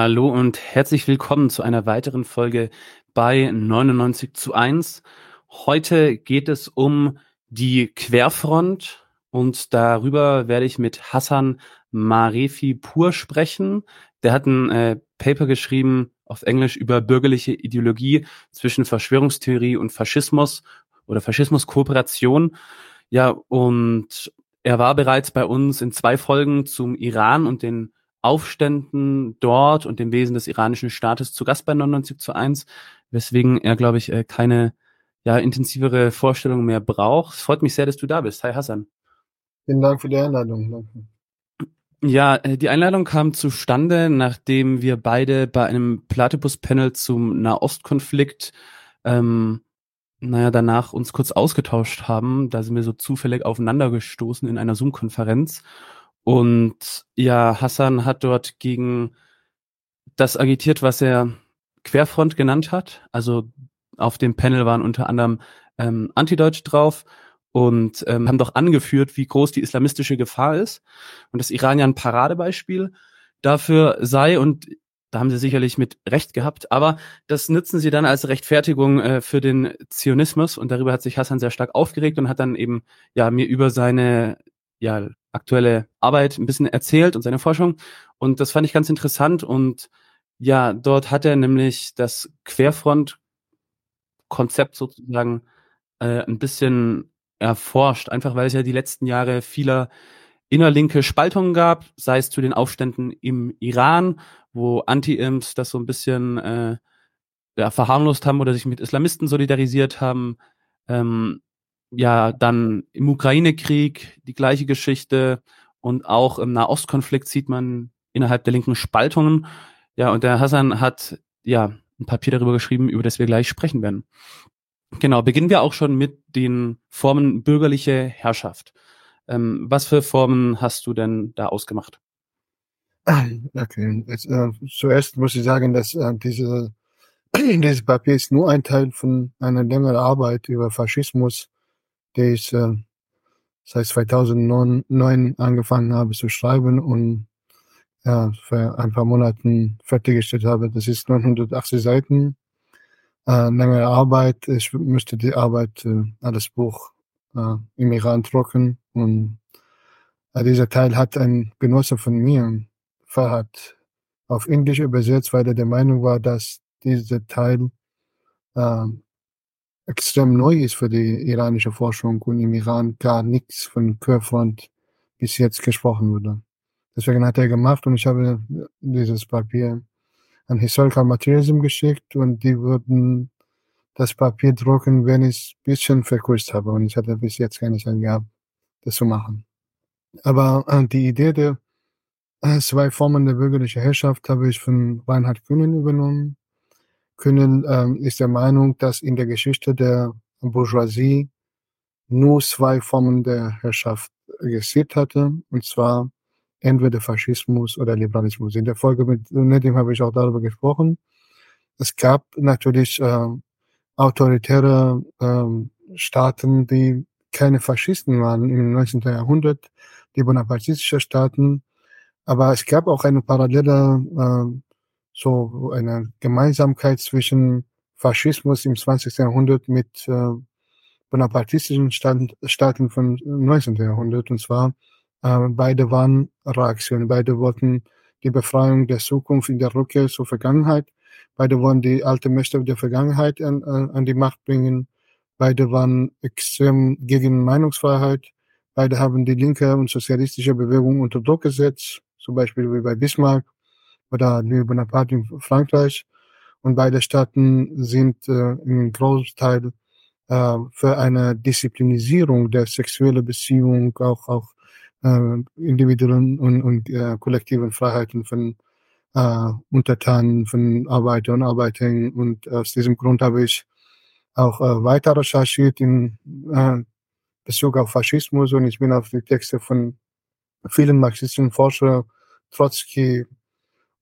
Hallo und herzlich willkommen zu einer weiteren Folge bei 99 zu 1. Heute geht es um die Querfront und darüber werde ich mit Hassan Marefi Pur sprechen. Der hat ein äh, Paper geschrieben auf Englisch über bürgerliche Ideologie zwischen Verschwörungstheorie und Faschismus oder Faschismuskooperation. Ja, und er war bereits bei uns in zwei Folgen zum Iran und den Aufständen dort und dem Wesen des iranischen Staates zu Gast bei 99 zu 1, weswegen er, glaube ich, äh, keine ja, intensivere Vorstellung mehr braucht. Es freut mich sehr, dass du da bist. Hi Hassan. Vielen Dank für die Einladung. Danke. Ja, äh, die Einladung kam zustande, nachdem wir beide bei einem Platypus-Panel zum Nahostkonflikt ähm, naja, danach uns kurz ausgetauscht haben. Da sind wir so zufällig aufeinander gestoßen in einer Zoom-Konferenz. Und ja, Hassan hat dort gegen das agitiert, was er Querfront genannt hat. Also auf dem Panel waren unter anderem ähm, Antideutsch drauf und ähm, haben doch angeführt, wie groß die islamistische Gefahr ist und dass Iran ja ein Paradebeispiel dafür sei und da haben sie sicherlich mit Recht gehabt, aber das nutzen sie dann als Rechtfertigung äh, für den Zionismus und darüber hat sich Hassan sehr stark aufgeregt und hat dann eben ja mir über seine ja aktuelle Arbeit ein bisschen erzählt und seine Forschung. Und das fand ich ganz interessant. Und ja, dort hat er nämlich das Querfront-Konzept sozusagen äh, ein bisschen erforscht, einfach weil es ja die letzten Jahre vieler innerlinke Spaltungen gab, sei es zu den Aufständen im Iran, wo Anti-Imps das so ein bisschen äh, ja, verharmlost haben oder sich mit Islamisten solidarisiert haben, ähm, ja dann im Ukraine-Krieg die gleiche Geschichte und auch im Nahostkonflikt sieht man innerhalb der linken Spaltungen. Ja, und der Hassan hat ja ein Papier darüber geschrieben, über das wir gleich sprechen werden. Genau, beginnen wir auch schon mit den Formen bürgerliche Herrschaft. Ähm, was für Formen hast du denn da ausgemacht? Okay, Jetzt, äh, zuerst muss ich sagen, dass äh, diese, dieses Papier ist nur ein Teil von einer längeren Arbeit über Faschismus die ich äh, seit 2009 angefangen habe zu schreiben und ja, für ein paar Monaten fertiggestellt habe. Das ist 980 Seiten, äh, längere Arbeit. Ich müsste die Arbeit, äh, das Buch äh, im Iran drucken und äh, dieser Teil hat ein Genosse von mir, Fahad, auf Englisch übersetzt, weil er der Meinung war, dass dieser Teil äh, extrem neu ist für die iranische Forschung und im Iran gar nichts von Querfront bis jetzt gesprochen wurde. Deswegen hat er gemacht und ich habe dieses Papier an Historical Materialism geschickt und die würden das Papier drucken, wenn ich ein bisschen verkürzt habe und ich hatte bis jetzt keine Zeit gehabt, das zu machen. Aber äh, die Idee der äh, zwei Formen der bürgerlichen Herrschaft habe ich von Reinhard Kühnen übernommen können, ähm, ist der Meinung, dass in der Geschichte der Bourgeoisie nur zwei Formen der Herrschaft existiert hatte, und zwar entweder Faschismus oder Liberalismus. In der Folge mit Nedim habe ich auch darüber gesprochen. Es gab natürlich äh, autoritäre äh, Staaten, die keine Faschisten waren im 19. Jahrhundert, die bonapartistische Staaten, aber es gab auch eine parallele äh, so eine Gemeinsamkeit zwischen Faschismus im 20. Jahrhundert mit äh, bonapartistischen Staaten, Staaten vom 19. Jahrhundert. Und zwar, äh, beide waren Reaktionen, beide wollten die Befreiung der Zukunft in der Rückkehr zur Vergangenheit. Beide wollen die alte Mächte der Vergangenheit an, an die Macht bringen. Beide waren extrem gegen Meinungsfreiheit. Beide haben die linke und sozialistische Bewegung unter Druck gesetzt, zum Beispiel wie bei Bismarck oder Louis Bonaparte in Frankreich. Und beide Staaten sind äh, im Großteil äh, für eine Disziplinisierung der sexuellen Beziehung, auch, auch äh, individuellen und, und äh, kollektiven Freiheiten von äh, Untertanen, von Arbeiter und Arbeiterinnen. Und aus diesem Grund habe ich auch äh, weiter recherchiert in äh, Bezug auf Faschismus und ich bin auf die Texte von vielen marxistischen Forschern, Trotzki,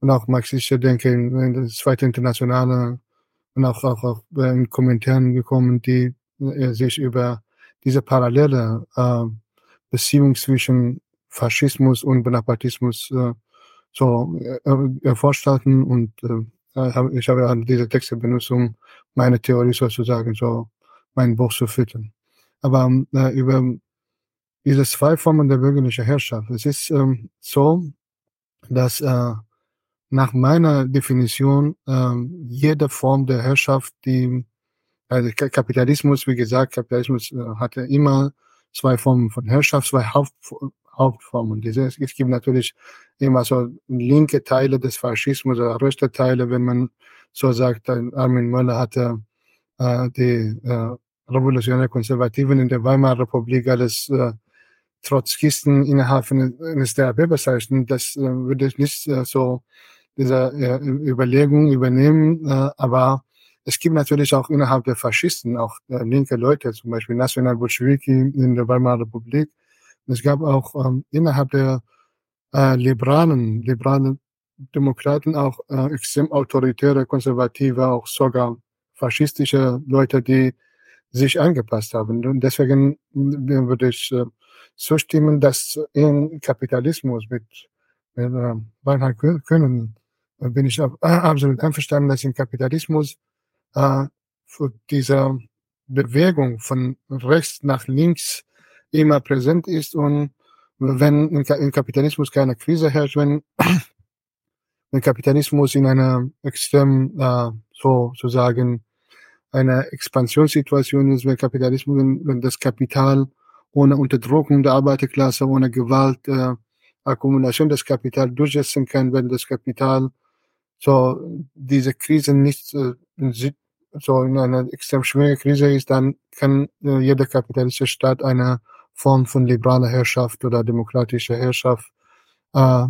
und auch marxistische Denke in der zweite Internationale und auch, auch, auch in Kommentaren gekommen, die äh, sich über diese parallele äh, Beziehung zwischen Faschismus und Bonapartismus äh, so äh, vorstellen und äh, ich habe an diese Texte benutzt, um meine Theorie sozusagen so mein Buch zu füttern. Aber äh, über diese zwei Formen der bürgerlichen Herrschaft. Es ist ähm, so, dass äh, nach meiner Definition äh, jede Form der Herrschaft, die also Kapitalismus, wie gesagt, Kapitalismus äh, hatte immer zwei Formen von Herrschaft, zwei Haupt, Hauptformen. Dieses, es gibt natürlich immer so linke Teile des Faschismus oder rechte Teile, wenn man so sagt, Armin Möller hatte äh, die äh, revolutionäre Konservativen in der Weimarer Republik als äh, Trotzkisten innerhalb eines DRB bezeichnen. Das äh, würde ich nicht äh, so diese äh, Überlegung übernehmen, äh, aber es gibt natürlich auch innerhalb der Faschisten auch äh, linke Leute, zum Beispiel Nationalbolschewiki in der Weimarer Republik. Es gab auch ähm, innerhalb der äh, liberalen, liberalen Demokraten auch äh, extrem autoritäre, konservative, auch sogar faschistische Leute, die sich angepasst haben. Und deswegen würde ich äh, zustimmen, dass in Kapitalismus mit, mit äh, Bernhard Können bin ich äh, absolut einverstanden, dass im Kapitalismus äh, für diese Bewegung von rechts nach links immer präsent ist und wenn im Kapitalismus keine Krise herrscht, wenn, wenn Kapitalismus in einer extrem äh, so sozusagen eine Expansionssituation ist, wenn Kapitalismus, wenn, wenn das Kapital ohne Unterdrückung der Arbeiterklasse, ohne Gewalt, äh, Akkumulation des Kapital durchsetzen kann, wenn das Kapital so diese Krise nicht äh, so in einer extrem schweren Krise ist, dann kann äh, jeder kapitalistische Staat eine Form von liberaler Herrschaft oder demokratischer Herrschaft äh,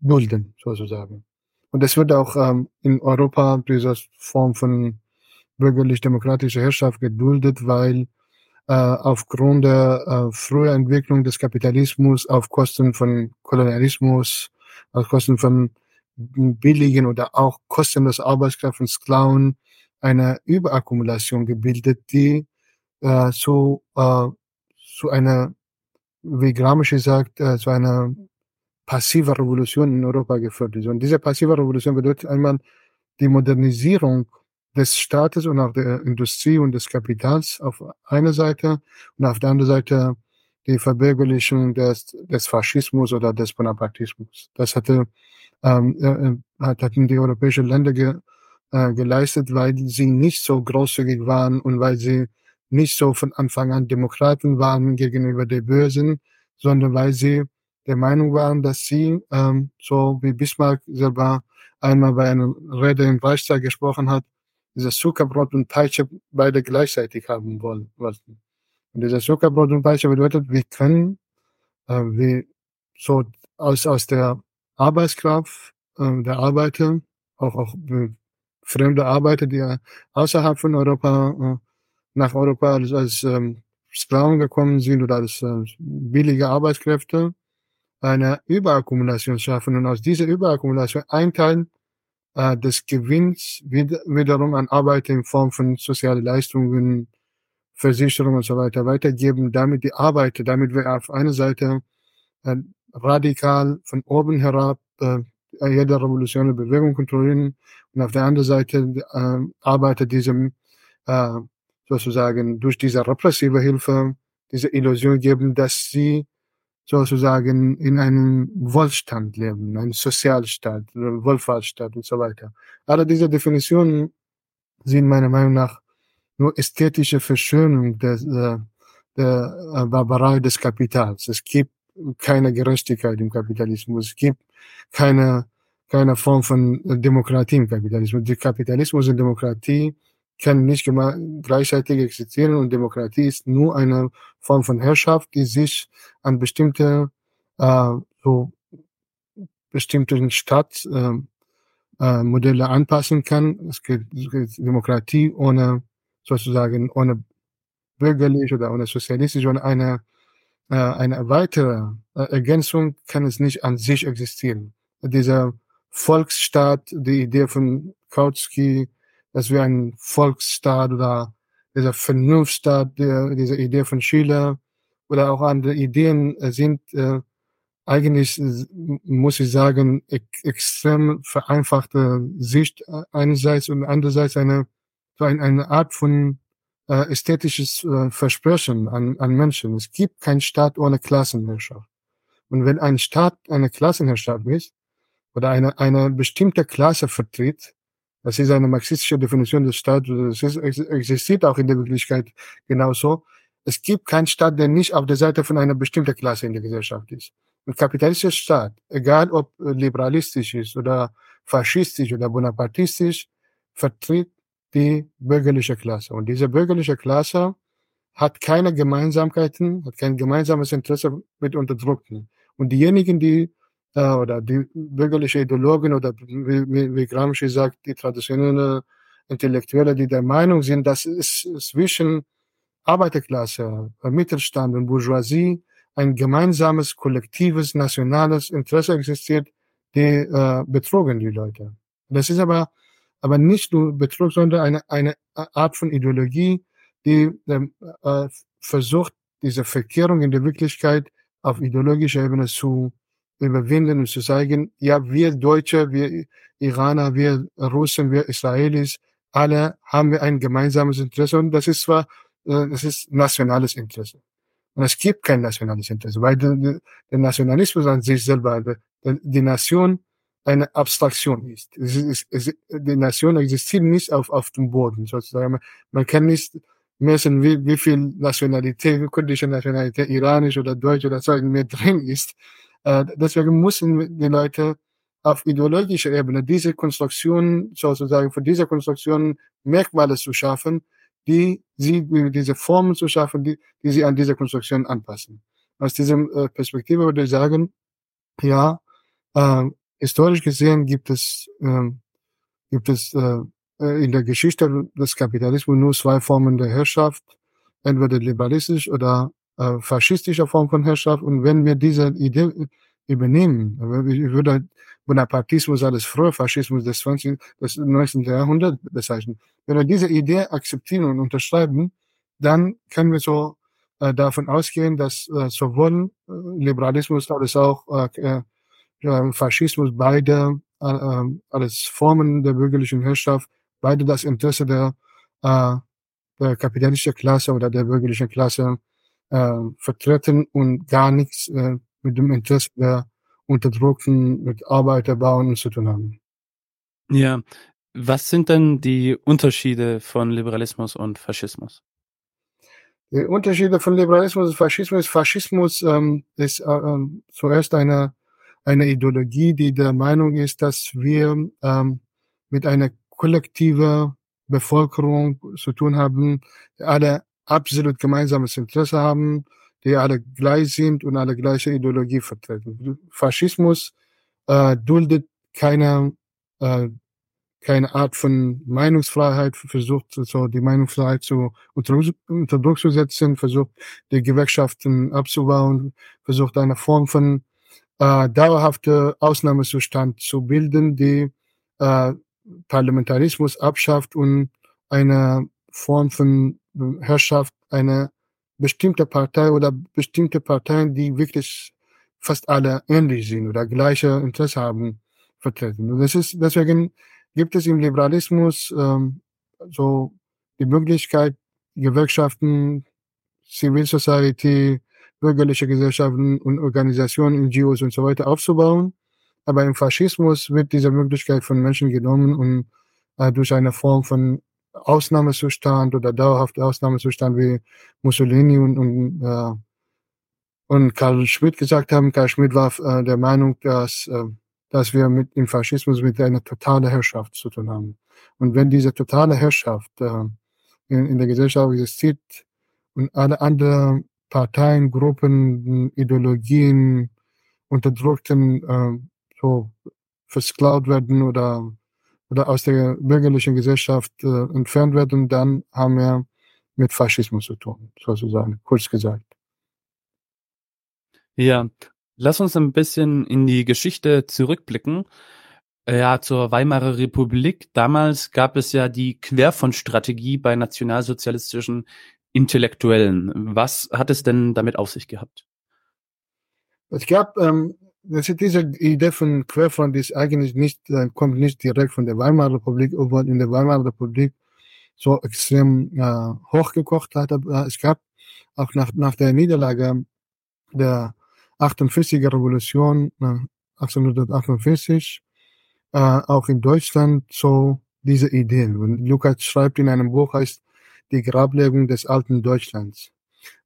dulden, sozusagen. Und es wird auch ähm, in Europa diese Form von bürgerlich-demokratischer Herrschaft geduldet, weil äh, aufgrund der äh, frühen Entwicklung des Kapitalismus auf Kosten von Kolonialismus, auf Kosten von billigen oder auch kostenlos Arbeitskraft von Sklaven eine Überakkumulation gebildet, die äh, zu, äh, zu einer, wie Gramsci sagt, äh, zu einer passive Revolution in Europa geführt ist. Und diese passive Revolution bedeutet einmal die Modernisierung des Staates und auch der Industrie und des Kapitals auf einer Seite und auf der anderen Seite die Verbürgerlichung des, des Faschismus oder des Bonapartismus. Das hatte, ähm, äh, hatten die europäischen Länder ge, äh, geleistet, weil sie nicht so großzügig waren und weil sie nicht so von Anfang an Demokraten waren gegenüber der Börsen, sondern weil sie der Meinung waren, dass sie, ähm, so wie Bismarck selber einmal bei einer Rede im Reichstag gesprochen hat, dieses Zuckerbrot und Peitsche beide gleichzeitig haben wollen, wollten. Und dieses Zuckerbrot und Peitsche bedeutet, wir können, äh, wir so aus, aus der Arbeitskraft äh, der Arbeiter, auch, auch äh, fremde Arbeiter, die außerhalb von Europa, äh, nach Europa als, als ähm, Sklaven gekommen sind oder als äh, billige Arbeitskräfte, eine Überakkumulation schaffen. Und aus dieser Überakkumulation ein Teil äh, des Gewinns wieder, wiederum an Arbeiter in Form von sozialen Leistungen, Versicherungen und so weiter weitergeben, damit die Arbeiter, damit wir auf einer Seite äh, radikal von oben herab äh, jede revolutionäre Bewegung kontrollieren und auf der anderen Seite äh, Arbeiter diesem äh, sozusagen durch diese repressive Hilfe diese Illusion geben, dass sie sozusagen in einem Wohlstand leben, einem Sozialstaat, Wohlfahrtsstaat und so weiter. Alle diese Definitionen sind meiner Meinung nach nur ästhetische Verschönung der, der, der Barbarei des Kapitals. Es gibt keine Gerechtigkeit im Kapitalismus. Es gibt keine, keine Form von Demokratie im Kapitalismus. Die Kapitalismus und Demokratie können nicht gleichzeitig existieren und Demokratie ist nur eine Form von Herrschaft, die sich an bestimmte äh, so bestimmten Stadt äh, äh, Modelle anpassen kann. Es gibt, es gibt Demokratie ohne sozusagen ohne bürgerlich oder ohne sozialistisch oder eine äh, eine weitere äh, Ergänzung kann es nicht an sich existieren. Dieser Volksstaat, die Idee von Kautsky, dass wir ein Volksstaat oder dieser Vernunftstaat, der, diese Idee von Schiller oder auch andere Ideen äh, sind äh, eigentlich muss ich sagen, extrem vereinfachte Sicht einerseits und andererseits eine, eine Art von äh, ästhetisches äh, Versprechen an, an Menschen. Es gibt keinen Staat ohne Klassenherrschaft. Und wenn ein Staat eine Klassenherrschaft ist oder eine, eine bestimmte Klasse vertritt, das ist eine marxistische Definition des Staates, das ist, existiert auch in der Wirklichkeit genauso. Es gibt keinen Staat, der nicht auf der Seite von einer bestimmten Klasse in der Gesellschaft ist. Ein kapitalistischer Staat, egal ob liberalistisch ist oder faschistisch oder bonapartistisch, vertritt die bürgerliche Klasse. Und diese bürgerliche Klasse hat keine Gemeinsamkeiten, hat kein gemeinsames Interesse mit Unterdrückten. Und diejenigen, die äh, oder die bürgerliche Ideologen oder wie, wie Gramsci sagt, die traditionelle Intellektuelle, die der Meinung sind, dass es zwischen Arbeiterklasse, Mittelstand und Bourgeoisie ein gemeinsames, kollektives, nationales Interesse existiert, die äh, betrogen die Leute. Das ist aber aber nicht nur Betrug, sondern eine, eine Art von Ideologie, die äh, versucht, diese Verkehrung in der Wirklichkeit auf ideologischer Ebene zu überwinden und zu sagen, ja, wir Deutsche, wir Iraner, wir Russen, wir Israelis, alle haben wir ein gemeinsames Interesse und das ist zwar, äh, das ist nationales Interesse. Und es gibt kein nationales Interesse, weil der, der Nationalismus an sich selber, die Nation eine Abstraktion ist. Es ist, es, die Nation existiert nicht auf, auf dem Boden, sozusagen. Man kann nicht messen, wie, wie viel Nationalität, wie kurdische Nationalität, iranisch oder deutsch oder so mir drin ist. Äh, deswegen müssen die Leute auf ideologischer Ebene diese Konstruktion, sozusagen für diese Konstruktion Merkmale zu schaffen, die sie, diese Formen zu schaffen, die, die sie an diese Konstruktion anpassen. Aus diesem äh, Perspektive würde ich sagen, ja, äh, historisch gesehen gibt es, äh, gibt es äh, äh, in der Geschichte des Kapitalismus nur zwei Formen der Herrschaft, entweder liberalistisch oder äh, faschistische Form von Herrschaft. Und wenn wir diese Idee übernehmen, ich würde Bonapartismus als früher Faschismus des 20. des 19. Jahrhunderts bezeichnen. Wenn wir diese Idee akzeptieren und unterschreiben, dann können wir so äh, davon ausgehen, dass äh, sowohl äh, Liberalismus als auch äh, äh, Faschismus, beide äh, äh, als Formen der bürgerlichen Herrschaft, beide das Interesse der, äh, der kapitalistischen Klasse oder der bürgerlichen Klasse äh, vertreten und gar nichts äh, mit dem Interesse der Unterdrückten, mit Arbeiterbauern zu tun haben. Ja, was sind denn die Unterschiede von Liberalismus und Faschismus? Die Unterschiede von Liberalismus und Faschismus. Faschismus ähm, ist äh, ähm, zuerst eine eine Ideologie, die der Meinung ist, dass wir ähm, mit einer kollektiven Bevölkerung zu tun haben, die alle absolut gemeinsames Interesse haben, die alle gleich sind und alle gleiche Ideologie vertreten. Faschismus äh, duldet keine äh, keine Art von Meinungsfreiheit, versucht so die Meinungsfreiheit zu unter, unter Druck zu setzen, versucht die Gewerkschaften abzubauen, versucht eine Form von äh, dauerhafte Ausnahmezustand zu bilden, die äh, Parlamentarismus abschafft und eine Form von Herrschaft eine bestimmte Partei oder bestimmte Parteien, die wirklich fast alle ähnlich sind oder gleiche Interesse haben, vertreten. Und das ist, deswegen gibt es im Liberalismus ähm, so die Möglichkeit, Gewerkschaften, Civil Society, bürgerliche Gesellschaften und Organisationen, NGOs und so weiter aufzubauen. Aber im Faschismus wird diese Möglichkeit von Menschen genommen und äh, durch eine Form von Ausnahmezustand oder dauerhafter Ausnahmezustand wie Mussolini und, und, äh, und Karl Schmidt gesagt haben. Karl Schmidt war äh, der Meinung, dass, äh, dass wir mit dem Faschismus mit einer totalen Herrschaft zu tun haben. Und wenn diese totale Herrschaft äh, in, in der Gesellschaft existiert und alle anderen Parteien, Gruppen, Ideologien, Unterdrückten äh, so versklavt werden oder oder aus der bürgerlichen Gesellschaft äh, entfernt werden, dann haben wir mit Faschismus zu tun, sozusagen, kurz gesagt. Ja, lass uns ein bisschen in die Geschichte zurückblicken. Ja, zur Weimarer Republik. Damals gab es ja die Querfrontstrategie bei nationalsozialistischen Intellektuellen. Was hat es denn damit auf sich gehabt? Es gab, ähm, diese Idee von Querfront ist eigentlich nicht, äh, kommt nicht direkt von der Weimarer Republik, obwohl in der Weimarer Republik so extrem äh, hochgekocht hat. Aber es gab auch nach, nach der Niederlage der 48er Revolution äh, 1848 äh, auch in Deutschland so diese Ideen. Und Lukas schreibt in einem Buch, heißt Die Grablegung des alten Deutschlands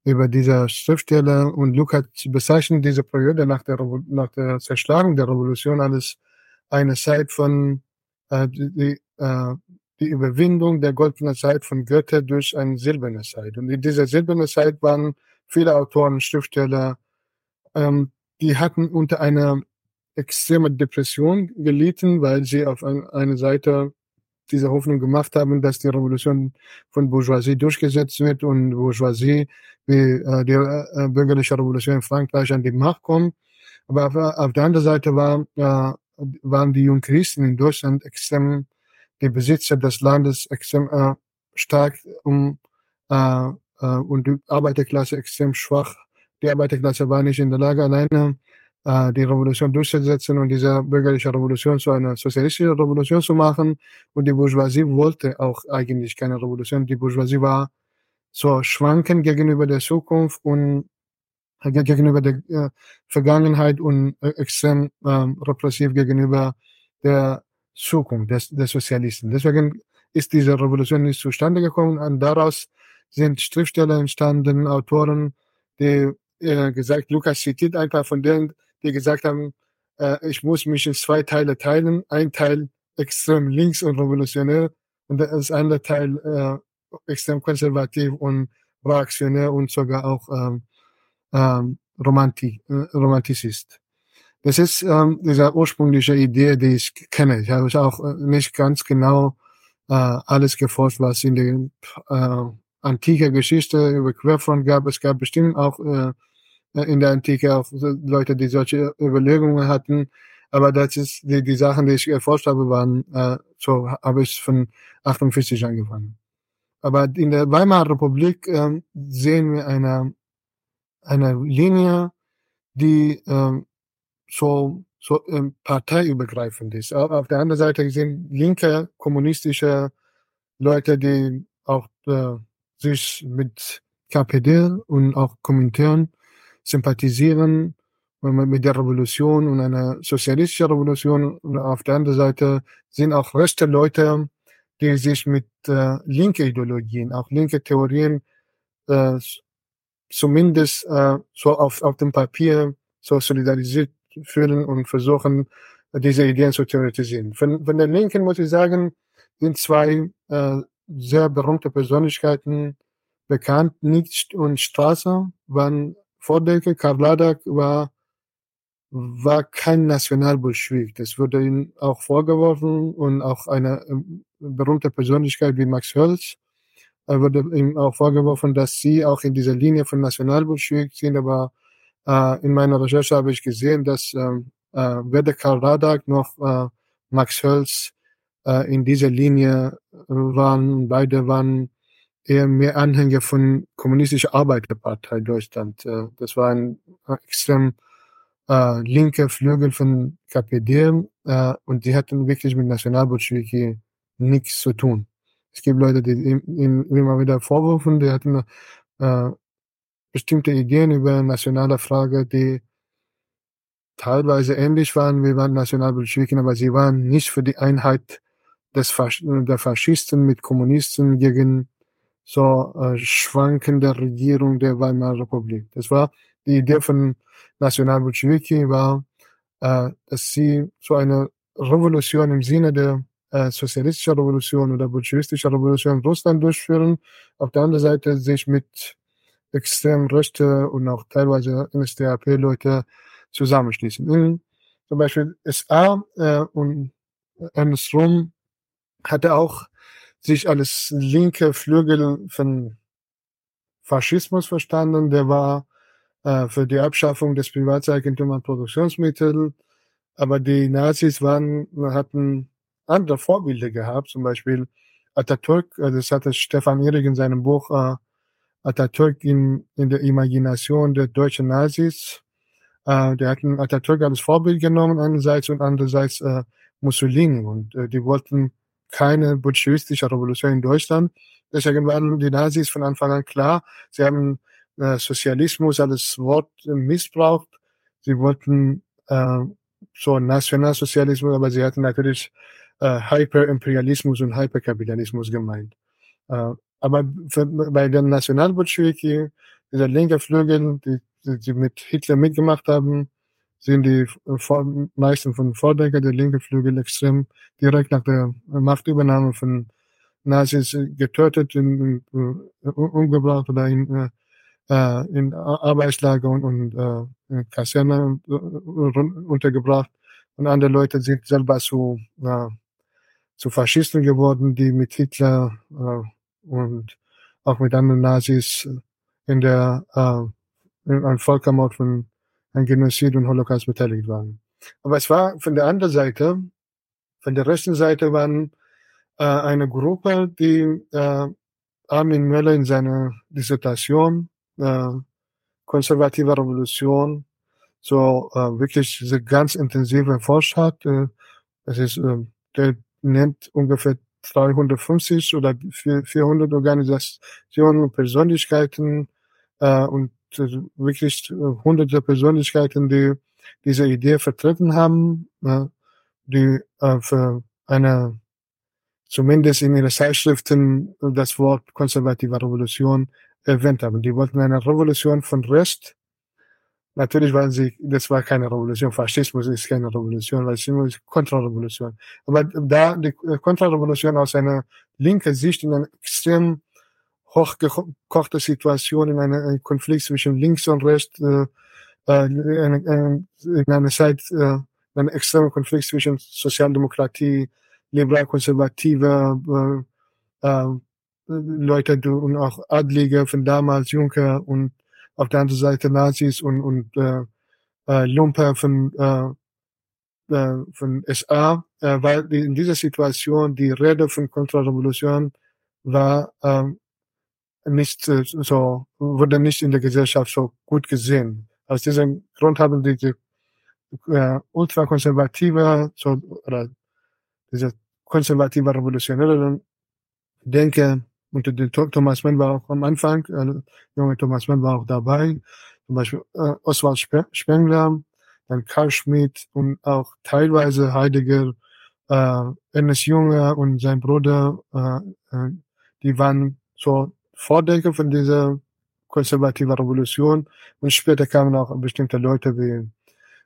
über diese Schriftsteller und Lukas bezeichnet diese Periode nach der, nach der Zerschlagung der Revolution als eine Zeit von äh, die, äh, die Überwindung der goldenen Zeit von Goethe durch eine silberne Zeit. Und in dieser silbernen Zeit waren viele Autoren, Schriftsteller, ähm, die hatten unter einer extremen Depression gelitten, weil sie auf ein, eine Seite diese Hoffnung gemacht haben, dass die Revolution von Bourgeoisie durchgesetzt wird und Bourgeoisie wie äh, die äh, bürgerliche Revolution in Frankreich an die Macht kommt. Aber auf, auf der anderen Seite war, äh, waren die Jungchristen in Deutschland extrem, die Besitzer des Landes extrem äh, stark um, äh, äh, und die Arbeiterklasse extrem schwach. Die Arbeiterklasse war nicht in der Lage, alleine äh, die Revolution durchzusetzen und diese bürgerliche Revolution zu einer sozialistischen Revolution zu machen. Und die Bourgeoisie wollte auch eigentlich keine Revolution. Die Bourgeoisie war so schwanken gegenüber der Zukunft und äh, gegenüber der äh, Vergangenheit und äh, extrem äh, repressiv gegenüber der Zukunft des, des Sozialisten. Deswegen ist diese Revolution nicht zustande gekommen und daraus sind Schriftsteller entstanden, Autoren, die äh, gesagt, Lukas zitiert ein paar von denen, die gesagt haben, äh, ich muss mich in zwei Teile teilen. Ein Teil extrem links und revolutionär und das andere Teil äh, extrem konservativ und reaktionär und sogar auch ähm, ähm, romantik, äh, Romantizist. Das ist ähm, diese ursprüngliche Idee, die ich kenne. Ich habe auch äh, nicht ganz genau äh, alles geforscht, was in der äh, antike Geschichte über Querfront gab. Es gab bestimmt auch äh, in der Antike auch Leute, die solche Überlegungen hatten. Aber das ist die, die Sachen, die ich erforscht habe, waren äh, so habe ich von 48 angefangen. Aber in der Weimarer Republik äh, sehen wir eine eine Linie, die äh, so so ähm, parteiübergreifend ist. Auf der anderen Seite sind linke kommunistische Leute, die auch äh, sich mit KPD und auch Kommentaren sympathisieren mit der Revolution und einer sozialistischen Revolution. Und auf der anderen Seite sind auch rechte Leute, die sich mit äh, linke Ideologien, auch linke Theorien, äh, zumindest äh, so auf, auf dem Papier so solidarisiert fühlen und versuchen, diese Ideen zu theoretisieren. Von, von der Linken muss ich sagen, sind zwei äh, sehr berühmte Persönlichkeiten bekannt. Nietzsche und Strasser waren Vordenker, Karl Ladak war, war kein Nationalbolschewik. Das wurde ihm auch vorgeworfen und auch eine ähm, berühmte Persönlichkeit wie Max Hölz wurde ihm auch vorgeworfen, dass sie auch in dieser Linie von Nationalbolschewik sind. Aber äh, in meiner Recherche habe ich gesehen, dass ähm, äh, weder Karl Radak noch äh, Max Hölz äh, in dieser Linie waren. Beide waren eher mehr Anhänger von kommunistischer Arbeiterpartei Deutschland. Äh, das war ein extrem äh, linker Flügel von KPD äh, und die hatten wirklich mit Nationalbolschewiki nichts zu tun. Es gibt Leute, die ihm immer wieder vorwürfen, die hatten äh, bestimmte Ideen über nationale Frage, die teilweise ähnlich waren wie waren Nationalbolschewiken, aber sie waren nicht für die Einheit des Fasch der Faschisten mit Kommunisten gegen so äh, schwankende Regierung der Weimarer Republik. Das war die Idee von Nationalbolschewiki war, äh, dass sie so eine Revolution im Sinne der äh, sozialistischen Revolution oder bolschewistischen Revolution in Russland durchführen. Auf der anderen Seite sich mit extrem rechte und auch teilweise NSDAP-Leute zusammenschließen. In, zum Beispiel SA äh, und Ernst Rum hatte auch sich als linke Flügel von Faschismus verstanden. Der war äh, für die Abschaffung des Privatseigentums an Produktionsmitteln. Aber die Nazis waren, hatten andere Vorbilder gehabt, zum Beispiel Atatürk, äh, das hatte Stefan Ehrig in seinem Buch äh, Atatürk in, in der Imagination der deutschen Nazis äh, der hatten Atatürk als Vorbild genommen einerseits und andererseits äh, Mussolini und äh, die wollten keine bolschewistische Revolution in Deutschland. Deswegen waren die Nazis von Anfang an klar, sie haben äh, Sozialismus als Wort missbraucht. Sie wollten äh, so Nationalsozialismus, aber sie hatten natürlich äh, Hyperimperialismus und Hyperkapitalismus gemeint. Äh, aber für, bei den Nationalbolschewiki, dieser linke Flügel, die, die, die mit Hitler mitgemacht haben, sind die vor, meisten von Vordenker der linke Flügel extrem direkt nach der Machtübernahme von Nazis getötet, in, in, umgebracht oder in, äh, in Arbeitslager und, und äh, Kaserne äh, untergebracht. Und andere Leute sind selber zu, äh, zu Faschisten geworden, die mit Hitler äh, und auch mit anderen Nazis in der äh, in einem Völkermord von ein Genozid und Holocaust beteiligt waren. Aber es war von der anderen Seite, von der rechten Seite waren äh, eine Gruppe, die äh, Armin Möller in seiner Dissertation äh, konservative Revolution so äh, wirklich ganz intensive erforscht hat. Äh, es ist, äh, der nennt ungefähr 350 oder 400 Organisationen und Persönlichkeiten äh, und wirklich äh, hunderte Persönlichkeiten, die diese Idee vertreten haben, äh, die äh, für eine zumindest in ihren Zeitschriften das Wort konservative Revolution erwähnt haben. Die wollten eine Revolution von Rest Natürlich waren sie, das war keine Revolution. Faschismus ist keine Revolution, weil es ist Kontrarevolution. Aber da die Kontrarevolution aus einer linken Sicht in einer extrem hochgekochte Situation, in einem Konflikt zwischen links und rechts, äh, äh, in, in einer Zeit, äh, in einem extremen Konflikt zwischen Sozialdemokratie, liberal-konservative äh, äh, Leute und auch Adlige von damals, Juncker und auf der anderen Seite Nazis und, und äh, äh, Lumper von, äh, äh, von SA, äh, weil in dieser Situation die Rede von Kontrarevolution war äh, nicht äh, so, wurde nicht in der Gesellschaft so gut gesehen. Aus diesem Grund haben die, die äh, ultrakonservative, so, oder diese konservative Revolutionäre Denke und der Thomas Mann war auch am Anfang, äh, junge Thomas Mann war auch dabei. Zum Beispiel äh, Oswald Spengler, dann Karl Schmidt und auch teilweise Heidegger, äh, Ernest Junge und sein Bruder, äh, äh, die waren so Vordenker von dieser konservativen Revolution. Und später kamen auch bestimmte Leute wie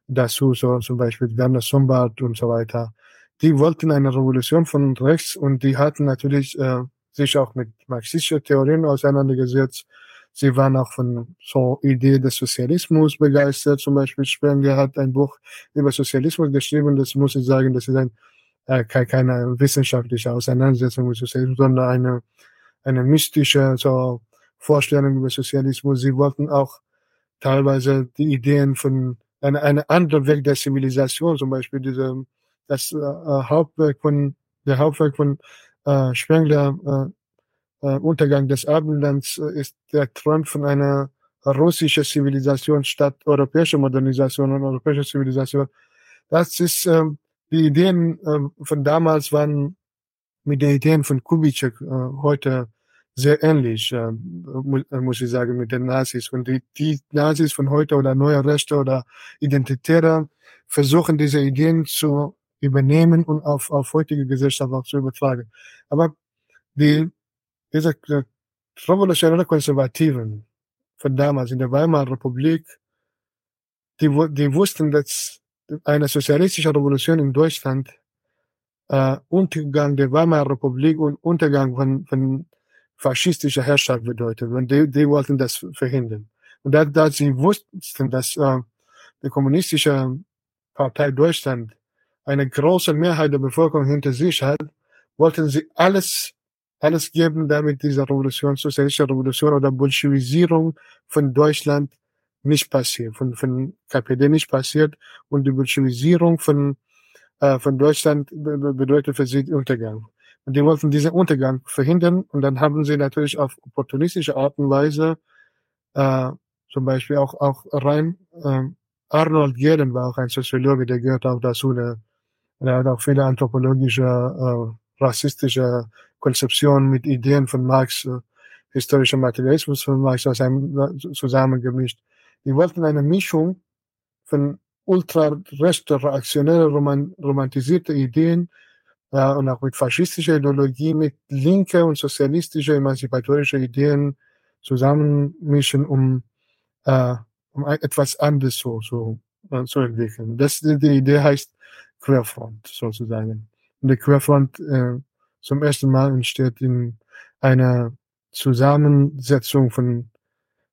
dazu, so zum Beispiel Werner Sombart und so weiter. Die wollten eine Revolution von rechts und die hatten natürlich äh, sich auch mit marxistischen Theorien auseinandergesetzt. Sie waren auch von so Idee des Sozialismus begeistert. Zum Beispiel Spengler hat ein Buch über Sozialismus geschrieben. Das muss ich sagen, das ist ein, äh, keine wissenschaftliche Auseinandersetzung mit Sozialismus, sondern eine, eine mystische so Vorstellung über Sozialismus. Sie wollten auch teilweise die Ideen von einer eine andere Weg der Zivilisation, zum Beispiel diese, das äh, Hauptwerk von, der Hauptwerk von äh, Spengler äh, äh, Untergang des Abendlands äh, ist der Traum von einer russischen Zivilisation statt europäischer Modernisation und europäischer Zivilisation. Das ist äh, die Ideen äh, von damals waren mit den Ideen von Kubitschek äh, heute sehr ähnlich, äh, muss ich sagen, mit den Nazis. Und die, die Nazis von heute oder neue Rechte oder Identitäre versuchen diese Ideen zu übernehmen und auf, auf heutige Gesellschaft auch zu übertragen. Aber die, diese revolutionäre Konservativen von damals in der Weimarer Republik, die, die wussten, dass eine sozialistische Revolution in Deutschland äh, Untergang der Weimarer Republik und Untergang von, von faschistischer Herrschaft bedeutet. Und die, die wollten das verhindern. Und da, da sie wussten, dass äh, die kommunistische Partei Deutschland eine große Mehrheit der Bevölkerung hinter sich hat, wollten sie alles, alles geben, damit diese Revolution, sozialistische Revolution oder Bolschewisierung von Deutschland nicht passiert, von, von KPD nicht passiert und die Bolschewisierung von, äh, von Deutschland bedeutet für sie Untergang. Die wollten diesen Untergang verhindern und dann haben sie natürlich auf opportunistische Art und Weise äh, zum Beispiel auch, auch rein äh, Arnold Gehlen war auch ein Soziologe, der gehört auch dazu. Der, der hat auch viele anthropologische, äh, rassistische Konzeptionen mit Ideen von Marx, äh, historischer Materialismus von Marx aus einem, zusammengemischt. Die wollten eine Mischung von ultra-reaktionäre, roman romantisierte Ideen äh, und auch mit faschistischer Ideologie, mit linke und sozialistische, emanzipatorische Ideen zusammenmischen, um, äh, um etwas anderes so, so äh, zu entwickeln. Das, die Idee heißt Querfront sozusagen. Und die Querfront äh, zum ersten Mal entsteht in einer Zusammensetzung von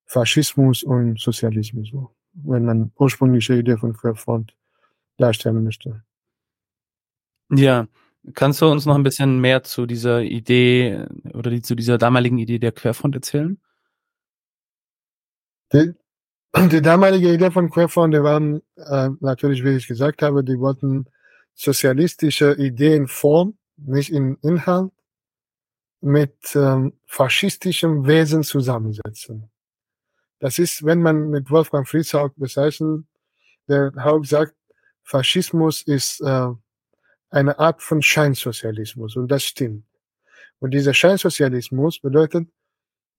Faschismus und Sozialismus, wenn man ursprüngliche Idee von Querfront darstellen möchte. Ja, kannst du uns noch ein bisschen mehr zu dieser Idee oder die, zu dieser damaligen Idee der Querfront erzählen? Die, die damalige Idee von Querfront, die waren äh, natürlich, wie ich gesagt habe, die wollten sozialistische Ideen formen, nicht in Inhalt, mit ähm, faschistischem Wesen zusammensetzen. Das ist, wenn man mit Wolfgang Friedhaug bezeichnet, der Haug sagt, Faschismus ist äh, eine Art von Scheinsozialismus und das stimmt. Und dieser Scheinsozialismus bedeutet,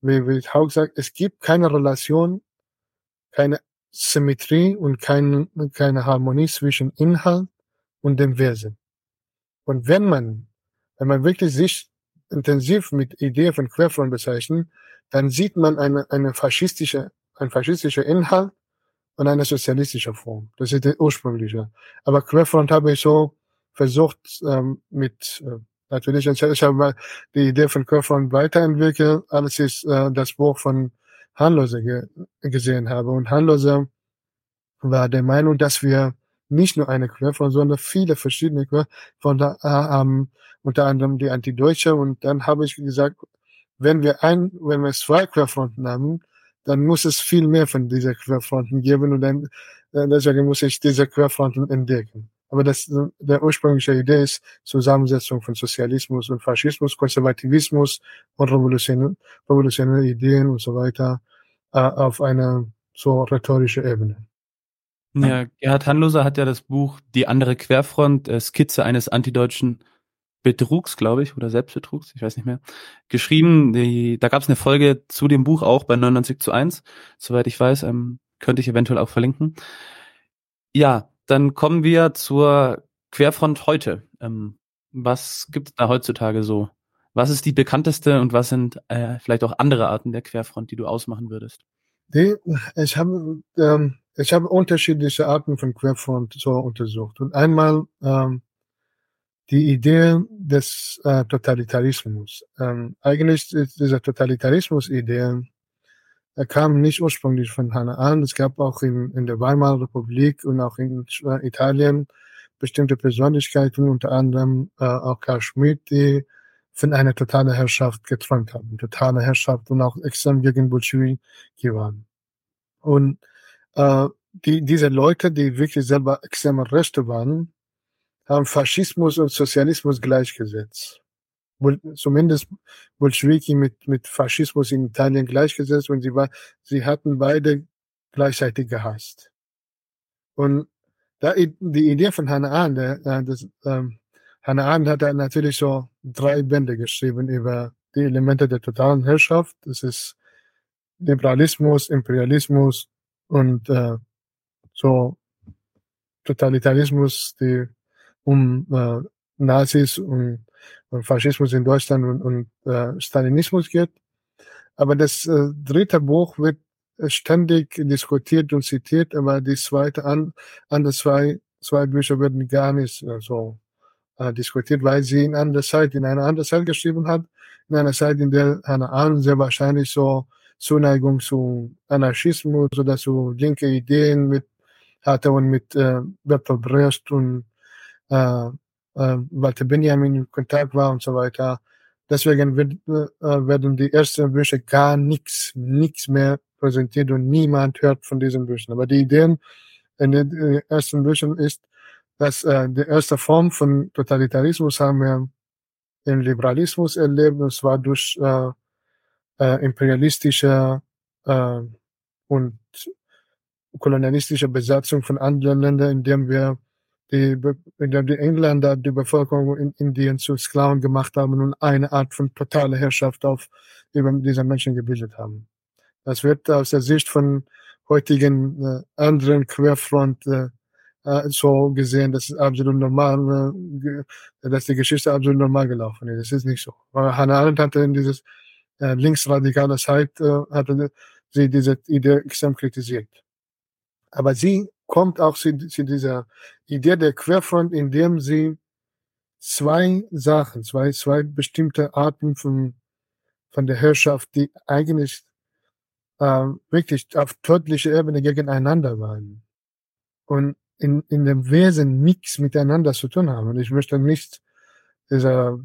wie, wie Haug sagt, es gibt keine Relation, keine Symmetrie und keine, keine Harmonie zwischen Inhalt und dem Wesen. Und wenn man, wenn man wirklich sich intensiv mit Idee von Querfront bezeichnen, dann sieht man eine, eine faschistische, ein faschistischer Inhalt und eine sozialistische Form. Das ist der ursprüngliche. Aber Querfront habe ich so versucht ähm, mit äh, natürlich ich habe die Idee von Querfront weiterentwickelt, als ich äh, das Buch von Hanlose ge gesehen habe. Und Hanlose war der Meinung, dass wir nicht nur eine Querfront, sondern viele verschiedene Querfront haben, unter anderem die Antideutsche. Und dann habe ich gesagt, wenn wir ein, wenn wir zwei Querfronten haben, dann muss es viel mehr von dieser Querfronten geben und dann äh, deswegen muss ich diese Querfronten entdecken. Aber das, der ursprüngliche Idee ist Zusammensetzung von Sozialismus und Faschismus, Konservativismus und revolutionäre, revolutionäre Ideen und so weiter äh, auf einer so rhetorische Ebene. Ja, Gerhard Hanloser hat ja das Buch Die andere Querfront, äh, Skizze eines antideutschen Betrugs, glaube ich, oder Selbstbetrugs, ich weiß nicht mehr, geschrieben. Die, da gab es eine Folge zu dem Buch auch bei 99 zu 1, soweit ich weiß, ähm, könnte ich eventuell auch verlinken. Ja, dann kommen wir zur Querfront heute. Ähm, was gibt es da heutzutage so? Was ist die bekannteste und was sind äh, vielleicht auch andere Arten der Querfront, die du ausmachen würdest? Die, ich habe ähm, ich habe unterschiedliche Arten von Querfront so untersucht. Und einmal ähm, die Idee des äh, Totalitarismus. Ähm, eigentlich ist diese Totalitarismus-Idee er kam nicht ursprünglich von Hannah an. Es gab auch in, in der Weimarer Republik und auch in Italien bestimmte Persönlichkeiten, unter anderem äh, auch Karl Schmidt, die von einer totalen Herrschaft geträumt haben. Totale Herrschaft und auch extrem gegen Bolschewiki waren. Und äh, die, diese Leute, die wirklich selber extreme Rechte waren, haben Faschismus und Sozialismus gleichgesetzt. Zumindest Bolschewiki mit, mit Faschismus in Italien gleichgesetzt und sie war, sie hatten beide gleichzeitig gehasst. Und da die Idee von Hannah Arendt, äh, das, ähm, Hannah Arendt hat dann natürlich so drei Bände geschrieben über die Elemente der totalen Herrschaft. Das ist Liberalismus, Imperialismus und äh, so Totalitarismus, die um äh, Nazis und Faschismus in Deutschland und, und äh, Stalinismus geht. Aber das äh, dritte Buch wird ständig diskutiert und zitiert, aber die zweite an, an das zwei, zwei Bücher werden gar nicht äh, so äh, diskutiert, weil sie in einer Zeit, in einer anderen Zeit geschrieben hat, in einer Zeit, in der Hannah Arendt sehr wahrscheinlich so Zuneigung zu Anarchismus oder zu linke Ideen mit hatte und mit äh, Bertolt Brecht und äh, äh, Walter Benjamin in Kontakt war und so weiter. Deswegen wird, äh, werden die ersten Bücher gar nichts, nichts mehr präsentiert und niemand hört von diesen Büchern. Aber die Ideen in den äh, ersten Büchern ist, dass äh, die erste Form von Totalitarismus haben wir im Liberalismus erlebt, und zwar durch äh, äh, imperialistische äh, und kolonialistische Besatzung von anderen Ländern, indem wir die, die Engländer die Bevölkerung in Indien zu Sklaven gemacht haben und eine Art von totaler Herrschaft auf über diese Menschen gebildet haben. Das wird aus der Sicht von heutigen äh, anderen Querfront äh, äh, so gesehen, dass es absolut normal, äh, dass die Geschichte absolut normal gelaufen ist. Das ist nicht so. Aber Hannah Arendt hatte in dieses äh, linksradikale Zeit, äh, hatte sie diese Idee extrem kritisiert. Aber sie kommt auch zu, zu dieser Idee der Querfront, indem sie zwei Sachen, zwei, zwei bestimmte Arten von, von der Herrschaft, die eigentlich äh, wirklich auf tödlicher Ebene gegeneinander waren und in, in dem Wesen nichts miteinander zu tun haben. Und ich möchte nicht dieser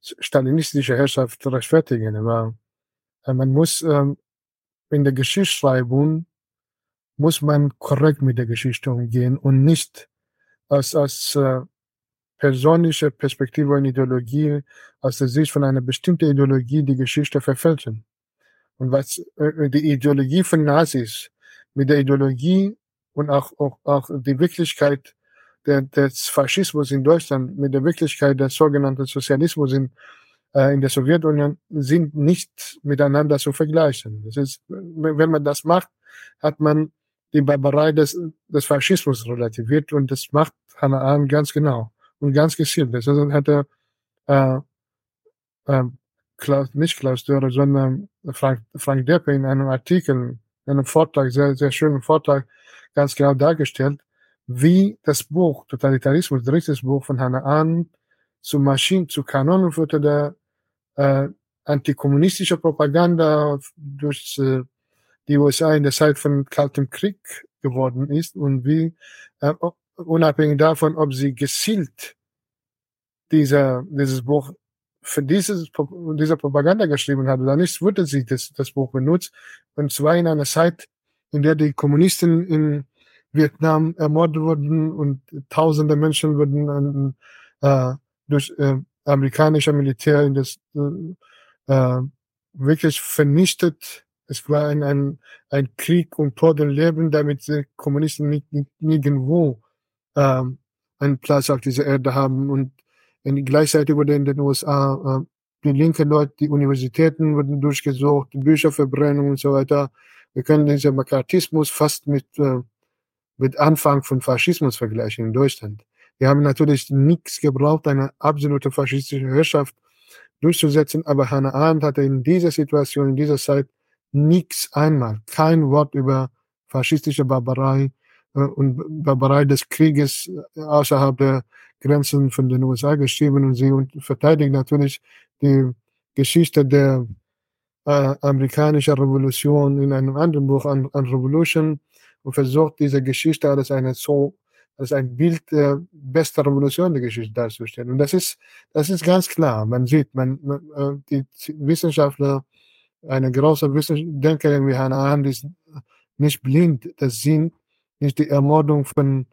stalinistische Herrschaft rechtfertigen, aber äh, man muss ähm, in der Geschichtsschreibung muss man korrekt mit der Geschichte umgehen und nicht aus, aus äh, persönlicher Perspektive und Ideologie, aus der Sicht von einer bestimmten Ideologie die Geschichte verfälschen. Und was äh, die Ideologie von Nazis mit der Ideologie und auch, auch, auch die Wirklichkeit der, des Faschismus in Deutschland mit der Wirklichkeit des sogenannten Sozialismus in, äh, in der Sowjetunion sind nicht miteinander zu vergleichen. Das ist, wenn man das macht, hat man die Barbarei des, des Faschismus relativiert und das macht Hannah Arendt ganz genau und ganz gezielt. Das hat er äh, äh, Klaus, nicht Klaus Dörre, sondern Frank, Frank Deppe in einem Artikel, in einem Vortrag, sehr, sehr schönen Vortrag, ganz genau dargestellt, wie das Buch Totalitarismus, drittes Buch von Hannah Arendt, zu Maschinen, zu Kanonen führte der äh, antikommunistische Propaganda durch äh, die USA in der Zeit von Kaltem Krieg geworden ist und wie, äh, unabhängig davon, ob sie gezielt dieser, dieses Buch für dieses, dieser Propaganda geschrieben hat oder nicht, wurde sie das, das Buch benutzt. Und zwar in einer Zeit, in der die Kommunisten in Vietnam ermordet wurden und tausende Menschen wurden äh, durch äh, amerikanische Militär in das äh, äh wirklich vernichtet es war ein, ein, ein Krieg um Tod und Leben, damit die Kommunisten nicht, nicht, nirgendwo ähm, einen Platz auf dieser Erde haben. Und in, gleichzeitig wurde in den USA äh, die linken Leute, die Universitäten wurden durchgesucht, Bücherverbrennung und so weiter. Wir können diesen Makartismus fast mit, äh, mit Anfang von Faschismus vergleichen in Deutschland. Wir haben natürlich nichts gebraucht, eine absolute faschistische Herrschaft durchzusetzen, aber Hannah Arendt hatte in dieser Situation, in dieser Zeit nichts einmal, kein Wort über faschistische Barbarei äh, und Barbarei des Krieges äh, außerhalb der Grenzen von den USA geschrieben und sie verteidigt natürlich die Geschichte der äh, amerikanischen Revolution in einem anderen Buch an, an Revolution und versucht diese Geschichte als eine so als ein Bild der besten Revolution der Geschichte darzustellen. Und das ist, das ist ganz klar. Man sieht, man, man äh, die Wissenschaftler eine große Wissensdenkerin wie Hannah Arendt ist nicht blind, dass sie nicht die Ermordung von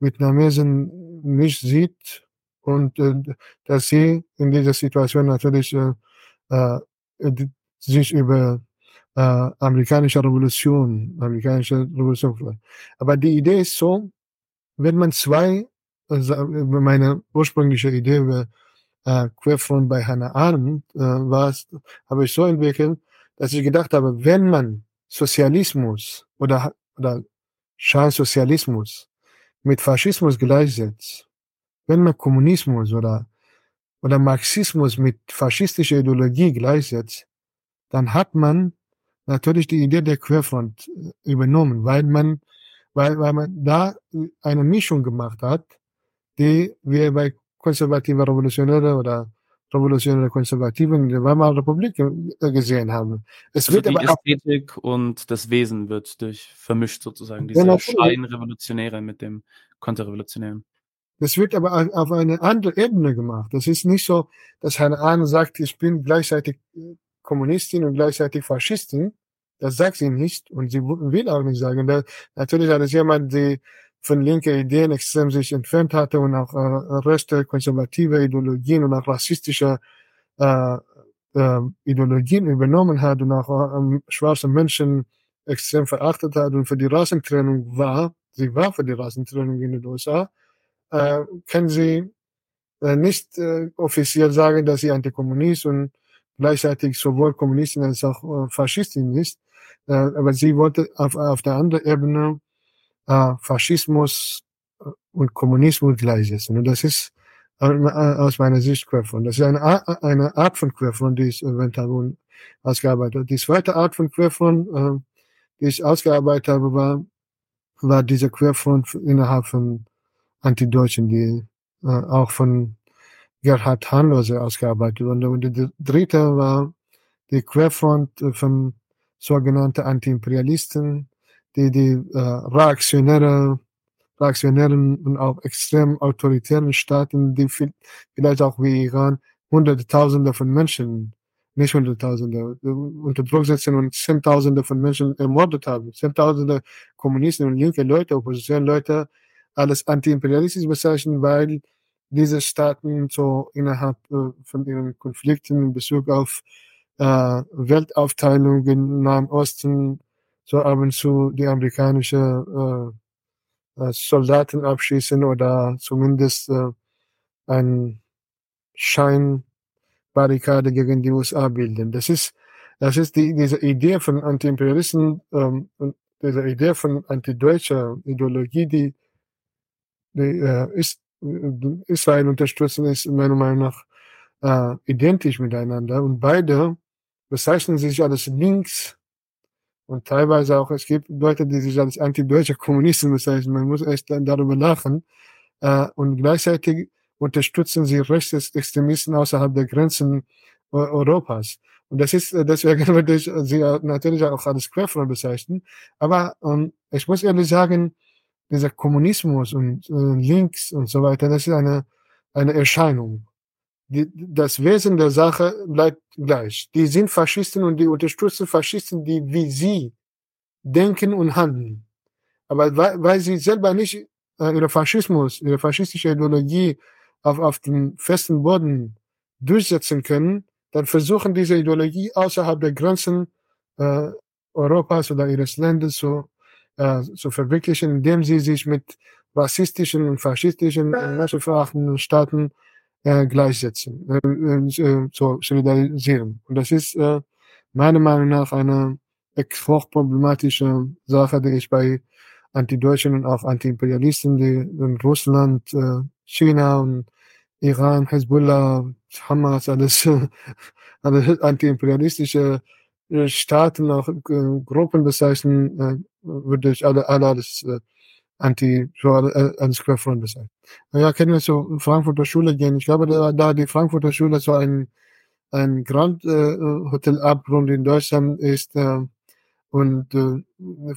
Vietnamesen nicht sieht und äh, dass sie in dieser Situation natürlich äh, äh, sich über äh, amerikanische Revolution, amerikanische Revolution. Aber die Idee ist so, wenn man zwei, also meine ursprüngliche Idee war, äh, Querfront bei Hannah Arendt, äh, war, habe ich so entwickelt, dass ich gedacht habe, wenn man Sozialismus oder, oder Scheinsozialismus mit Faschismus gleichsetzt, wenn man Kommunismus oder, oder Marxismus mit faschistischer Ideologie gleichsetzt, dann hat man natürlich die Idee der Querfront äh, übernommen, weil man, weil, weil man da eine Mischung gemacht hat, die wir bei konservativer Revolutionäre oder revolutionäre Konservativen in der Weimarer Republik gesehen haben. Es also wird die aber Ästhetik und das Wesen wird durch vermischt sozusagen, diese ja, Scheinrevolutionäre mit dem Konterrevolutionären. Das wird aber auf eine andere Ebene gemacht. Das ist nicht so, dass Hannah Arendt sagt, ich bin gleichzeitig Kommunistin und gleichzeitig Faschistin. Das sagt sie nicht und sie will auch nicht sagen. Da, natürlich hat es jemand, die von linker Ideen extrem sich entfernt hatte und auch äh, Reste konservative Ideologien und auch rassistische äh, äh, Ideologien übernommen hat und auch äh, schwarze Menschen extrem verachtet hat und für die Rassentrennung war, sie war für die Rassentrennung in den USA, äh, können sie äh, nicht äh, offiziell sagen, dass sie Antikommunist und gleichzeitig sowohl Kommunistin als auch äh, Faschistin ist. Äh, aber sie wollte auf, auf der anderen Ebene äh, Faschismus äh, und Kommunismus gleichsetzen. Und das ist äh, aus meiner Sicht Querfront. Das ist eine, eine Art von Querfront, die habe und ausgearbeitet. Die zweite Art von Querfront, äh, die ich ausgearbeitet habe, war, war diese Querfront innerhalb von Antideutschen, die äh, auch von Gerhard Hanlose ausgearbeitet wurde. Und die dritte war die Querfront von sogenannten Antiimperialisten, die die äh, reaktionäre, reaktionären und auch extrem autoritären Staaten, die viel, vielleicht auch wie Iran, hunderte Tausende von Menschen, nicht hunderttausende, unter Druck setzen und zehntausende von Menschen ermordet haben, zehntausende Kommunisten und linke Leute, Oppositionsleute, alles antiimperialistisch bezeichnen, weil diese Staaten so innerhalb äh, von ihren Konflikten in Bezug auf äh, Weltaufteilung im Nahen Osten so ab und zu die amerikanische äh, äh, Soldaten abschießen oder zumindest äh, ein Scheinbarrikade gegen die USA bilden. Das ist, das ist die, diese Idee von Antiimperialisten ähm, diese Idee von antideutscher Ideologie, die, die äh, ist, Israel unterstützen, ist meiner Meinung nach äh, identisch miteinander und beide bezeichnen sich als links und teilweise auch, es gibt Leute, die sich als antideutsche Kommunisten bezeichnen. Man muss echt darüber lachen. Äh, und gleichzeitig unterstützen sie Rechtsextremisten außerhalb der Grenzen Europas. Und das ist, äh, deswegen würde ich sie natürlich auch als Querfront bezeichnen. Aber ähm, ich muss ehrlich sagen, dieser Kommunismus und äh, Links und so weiter, das ist eine, eine Erscheinung die, das Wesen der Sache bleibt gleich. Die sind Faschisten und die unterstützen Faschisten, die wie sie denken und handeln. Aber weil, weil sie selber nicht äh, ihre Faschismus, ihre faschistische Ideologie auf, auf dem festen Boden durchsetzen können, dann versuchen diese Ideologie außerhalb der Grenzen äh, Europas oder ihres Landes zu, äh, zu verwirklichen, indem sie sich mit rassistischen und faschistischen und menschenverachtenden Staaten äh, gleichsetzen, äh, äh, zu solidarisieren. Und das ist äh, meiner Meinung nach eine hochproblematische Sache, die ich bei Antideutschen und auch Antiimperialisten, die in Russland, äh, China und Iran, Hezbollah, Hamas, alles, alles antiimperialistische äh, Staaten, auch äh, Gruppen bezeichnen, äh, würde ich alle, alle alles äh, anti äh, ans Querfront sein. Ja, können wir zur Frankfurter Schule gehen. Ich glaube, da, da die Frankfurter Schule so ein ein Grand äh, Hotel Abrund in Deutschland ist äh, und äh,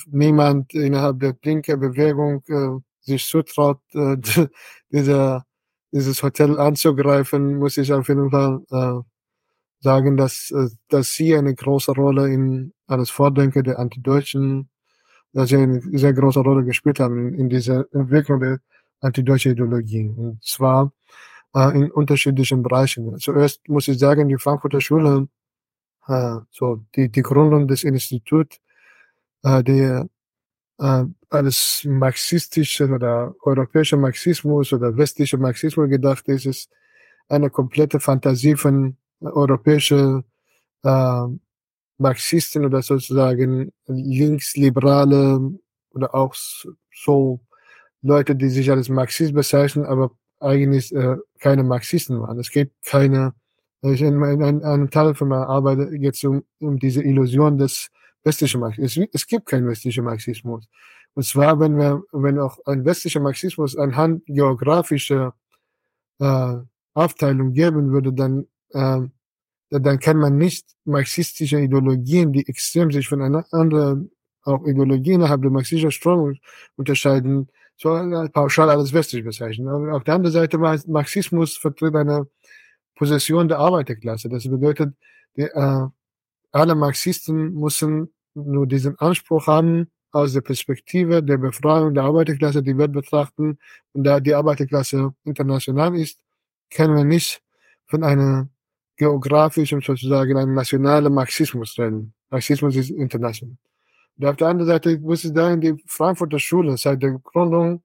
niemand innerhalb der linken Bewegung äh, sich zutraut, äh, dieser, dieses Hotel anzugreifen, muss ich auf jeden Fall äh, sagen, dass, äh, dass sie eine große Rolle in alles Vordenken der Antideutschen sie eine sehr große Rolle gespielt haben in dieser Entwicklung der antideutschen Ideologie. Und zwar äh, in unterschiedlichen Bereichen. Zuerst muss ich sagen, die Frankfurter Schule, äh, so die, die Gründung des Instituts, äh, der äh, als marxistischer oder europäischer Marxismus oder westlicher Marxismus gedacht ist, ist eine komplette Fantasie von europäischer äh, Marxisten oder sozusagen linksliberale oder auch so Leute, die sich als Marxist bezeichnen, aber eigentlich äh, keine Marxisten waren. Es gibt keine, also in, in, in einem Teil von meiner Arbeit geht es um, um diese Illusion des westlichen Marxismus. Es, es gibt keinen westlichen Marxismus. Und zwar, wenn wir, wenn auch ein westlicher Marxismus anhand geografischer äh, Aufteilung geben würde, dann äh, dann kann man nicht marxistische Ideologien, die extrem sich von einer anderen auch Ideologien innerhalb der marxistischen Strömung unterscheiden, so pauschal alles westlich bezeichnen. Aber auf der anderen Seite Marxismus vertritt eine Position der Arbeiterklasse. Das bedeutet, die, äh, alle Marxisten müssen nur diesen Anspruch haben, aus der Perspektive der Befreiung der Arbeiterklasse die Welt betrachten. Und da die Arbeiterklasse international ist, können wir nicht von einer geografisch und sozusagen ein nationaler Marxismus reden. Marxismus ist international. Und auf der anderen Seite muss ich sagen, die Frankfurter Schule seit der Gründung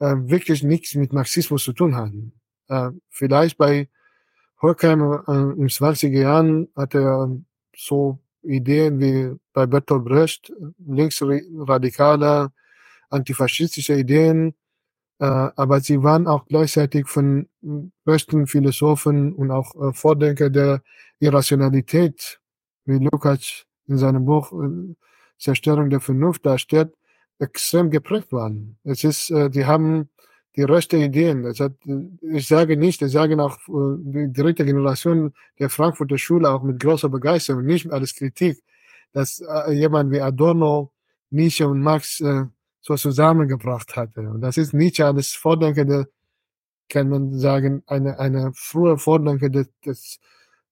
äh, wirklich nichts mit Marxismus zu tun haben. Äh, vielleicht bei Horkheimer äh, in 20er Jahren hat er so Ideen wie bei Bertolt Brecht, linksradikale, antifaschistische Ideen, aber sie waren auch gleichzeitig von besten Philosophen und auch äh, Vordenker der Irrationalität, wie Lukács in seinem Buch äh, Zerstörung der Vernunft darstellt, extrem geprägt waren. Es ist, äh, die haben die rechte Ideen. Das hat, ich sage nicht, ich sage auch äh, die dritte Generation der Frankfurter Schule auch mit großer Begeisterung, nicht alles Kritik, dass äh, jemand wie Adorno, Nietzsche und Marx äh, so zusammengebracht hatte. Und das ist Nietzsche als Vordenker der, kann man sagen, eine, eine frühe Vordenker des, des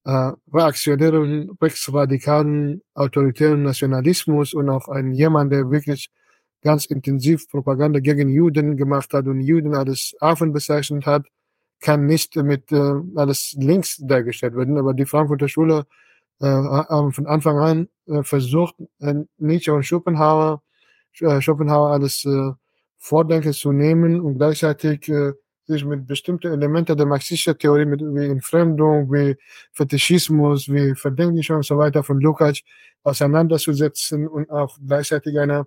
äh, reaktionären, rechtsradikalen, autoritären Nationalismus und auch ein jemand, der wirklich ganz intensiv Propaganda gegen Juden gemacht hat und Juden als Affen bezeichnet hat, kann nicht mit äh, alles links dargestellt werden. Aber die Frankfurter Schule äh, haben von Anfang an äh, versucht, äh, Nietzsche und Schopenhauer, Schopenhauer als äh, Vordenker zu nehmen und gleichzeitig äh, sich mit bestimmten Elementen der marxistischen Theorie, mit, wie Entfremdung, wie Fetischismus, wie Verdenklichung und so weiter von Lukács auseinanderzusetzen und auch gleichzeitig eine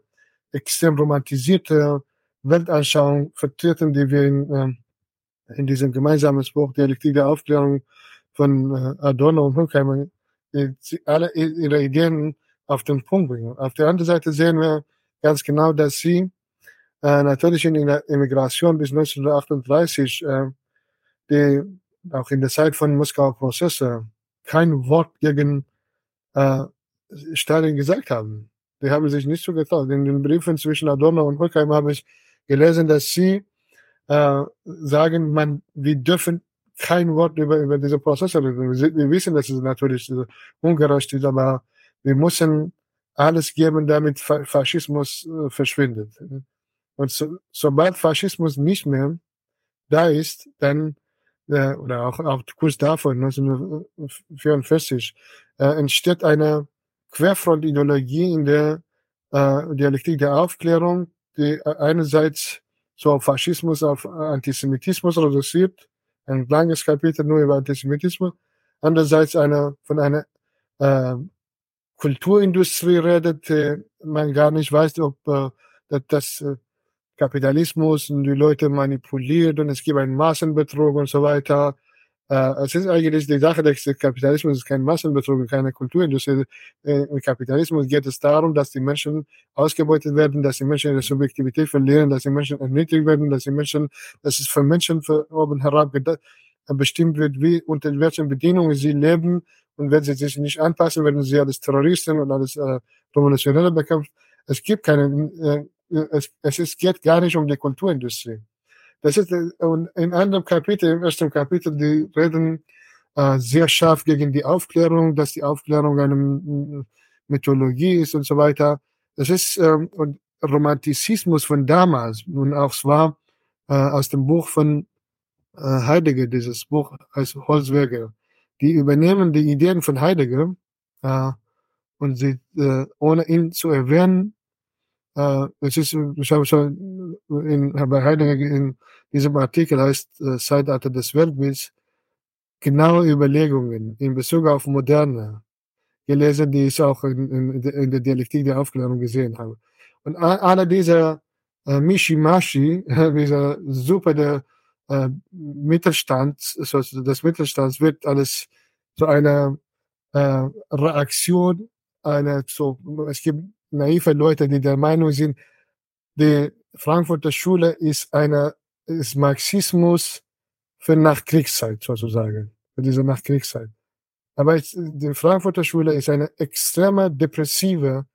extrem romantisierte Weltanschauung vertreten, die wir in, äh, in diesem gemeinsamen Buch Dialektik der Aufklärung von äh, Adorno und Horkheimer äh, alle ihre Ideen auf den Punkt bringen. Auf der anderen Seite sehen wir ganz genau, dass sie äh, natürlich in der Immigration bis 1938, äh, die auch in der Zeit von Moskauer Prozesse kein Wort gegen äh, Stalin gesagt haben. Die haben sich nicht so getraut. In den Briefen zwischen Adorno und Horkheimer habe ich gelesen, dass sie äh, sagen, man, wir dürfen kein Wort über, über diese Prozesse reden. Wir, wir wissen, dass es natürlich ungerecht ist, aber wir müssen alles geben, damit Faschismus äh, verschwindet. Und so, sobald Faschismus nicht mehr da ist, dann, äh, oder auch, auch kurz davon, 1944, äh, entsteht eine Querfrontideologie in der äh, Dialektik der Aufklärung, die einerseits so auf Faschismus, auf Antisemitismus reduziert, ein langes Kapitel nur über Antisemitismus, andererseits eine, von einer äh, Kulturindustrie redet, äh, man gar nicht weiß, ob äh, das, äh, Kapitalismus und die Leute manipuliert und es gibt einen Massenbetrug und so weiter. Es ist eigentlich die Sache des Kapitalismus ist kein Massenbetrug, keine Kulturindustrie. Im Kapitalismus geht es darum, dass die Menschen ausgebeutet werden, dass die Menschen ihre Subjektivität verlieren, dass die Menschen erniedrigt werden, dass die Menschen, dass es für Menschen von oben herab bestimmt wird, wie unter welchen Bedingungen sie leben und wenn sie sich nicht anpassen, werden sie als Terroristen und als äh, Revolutionäre bekämpft. Es gibt keine, äh, es, es ist, geht gar nicht um die Kulturindustrie. Das ist und in einem Kapitel, im ersten Kapitel, die reden äh, sehr scharf gegen die Aufklärung, dass die Aufklärung eine Mythologie ist und so weiter. Das ist ähm, und Romantizismus von damals und auch zwar äh, aus dem Buch von äh, Heidegger, dieses Buch als Holzwerke. Die übernehmen die Ideen von Heidegger äh, und sie, äh, ohne ihn zu erwähnen, äh, es ist, ich habe schon in, bei Heidegger in diesem Artikel heißt äh, Zeitalter des Weltbilds, genaue Überlegungen in Bezug auf Moderne gelesen, die ich auch in, in, in der Dialektik der Aufklärung gesehen habe. Und alle dieser äh, Mishimashi, dieser super der äh, Mittelstand, so des Mittelstands wird alles so eine äh, Reaktion, eine so es gibt naive Leute, die der Meinung sind, die Frankfurter Schule ist eine ist Marxismus für Nachkriegszeit sozusagen, für diese Nachkriegszeit. Aber die Frankfurter Schule ist eine extreme depressive,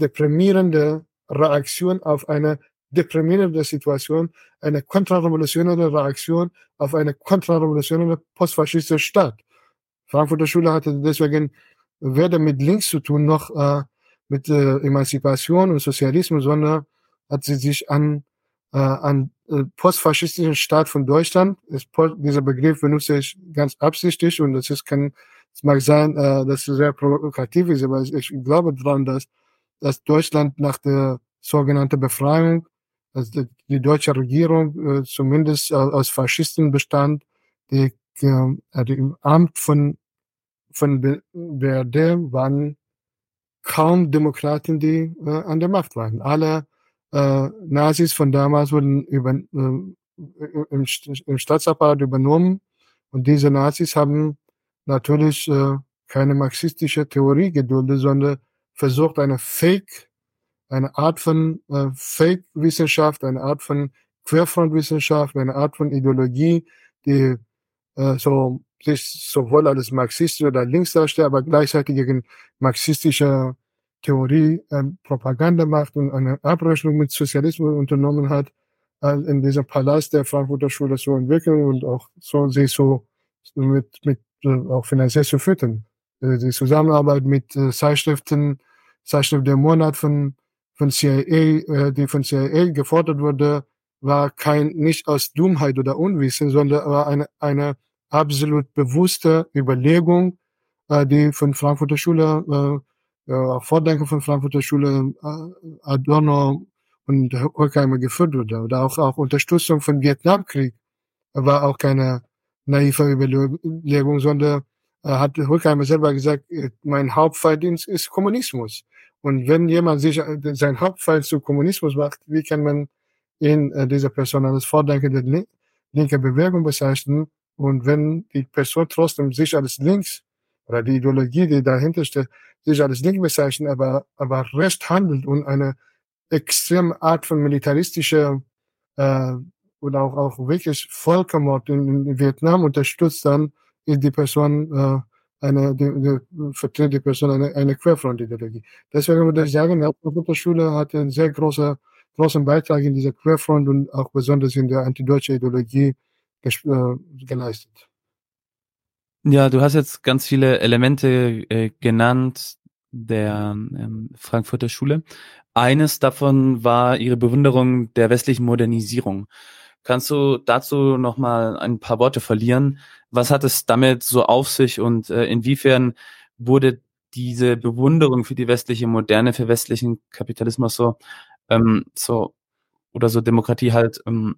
deprimierende Reaktion auf eine deprimierende Situation, eine kontrarevolutionäre Reaktion auf eine kontrarevolutionäre postfaschistische Staat. Frankfurter Schule hatte deswegen weder mit links zu tun, noch äh, mit äh, Emanzipation und Sozialismus, sondern hat sie sich an, äh, an äh, postfaschistischen Staat von Deutschland, ist, dieser Begriff benutze ich ganz absichtlich und das ist kein, es mag sein, äh, dass es sehr provokativ ist, aber ich, ich glaube daran, dass dass Deutschland nach der sogenannten Befreiung, also die deutsche Regierung äh, zumindest aus Faschisten bestand, die, äh, die im Amt von, von BRD waren kaum Demokraten, die äh, an der Macht waren. Alle äh, Nazis von damals wurden über, äh, im, im Staatsapparat übernommen und diese Nazis haben natürlich äh, keine marxistische Theorie geduldet, sondern versucht eine Fake, eine Art von äh, Fake-Wissenschaft, eine Art von Querfrontwissenschaft, eine Art von Ideologie, die äh, so sich sowohl als marxistisch oder links darstellt, aber gleichzeitig gegen marxistische Theorie äh, Propaganda macht und eine Abrechnung mit Sozialismus unternommen hat, äh, in diesem Palast der Frankfurter Schule zu entwickeln und auch so sich so mit, mit äh, auch finanziell zu füttern. Äh, die Zusammenarbeit mit äh, Zeitschriften, Zeitschrift der Monat von, von CIA, äh, die von CIA gefordert wurde, war kein, nicht aus Dummheit oder Unwissen, sondern war eine, eine absolut bewusste Überlegung, äh, die von Frankfurter Schule, äh, äh, Vordenker von Frankfurter Schule, äh, Adorno und Horkheimer geführt wurde. Oder auch, auch Unterstützung von Vietnamkrieg war auch keine naive Überlegung, sondern äh, hat Horkheimer selber gesagt, äh, mein Hauptfeind ist Kommunismus. Und wenn jemand sich äh, sein Hauptfeind zu Kommunismus macht, wie kann man ihn, äh, dieser Person als Vordenker der linke Bewegung bezeichnen? Und wenn die Person trotzdem sich als links oder die Ideologie, die dahinter steht, sich als links bezeichnet, aber, aber recht handelt und eine extreme Art von militaristischer äh, oder auch, auch wirklich Völkermord in, in Vietnam unterstützt, dann ist die Person äh, eine, die, vertritt die Person eine, eine Querfront-Ideologie. Deswegen würde ich sagen, die Schule hat einen sehr großen, großen Beitrag in dieser Querfront und auch besonders in der antideutsche Ideologie äh, geleistet. Ja, du hast jetzt ganz viele Elemente äh, genannt der ähm, Frankfurter Schule. Eines davon war ihre Bewunderung der westlichen Modernisierung. Kannst du dazu noch mal ein paar Worte verlieren? Was hat es damit so auf sich und äh, inwiefern wurde diese Bewunderung für die westliche Moderne, für westlichen Kapitalismus so, ähm, so oder so Demokratie halt ähm,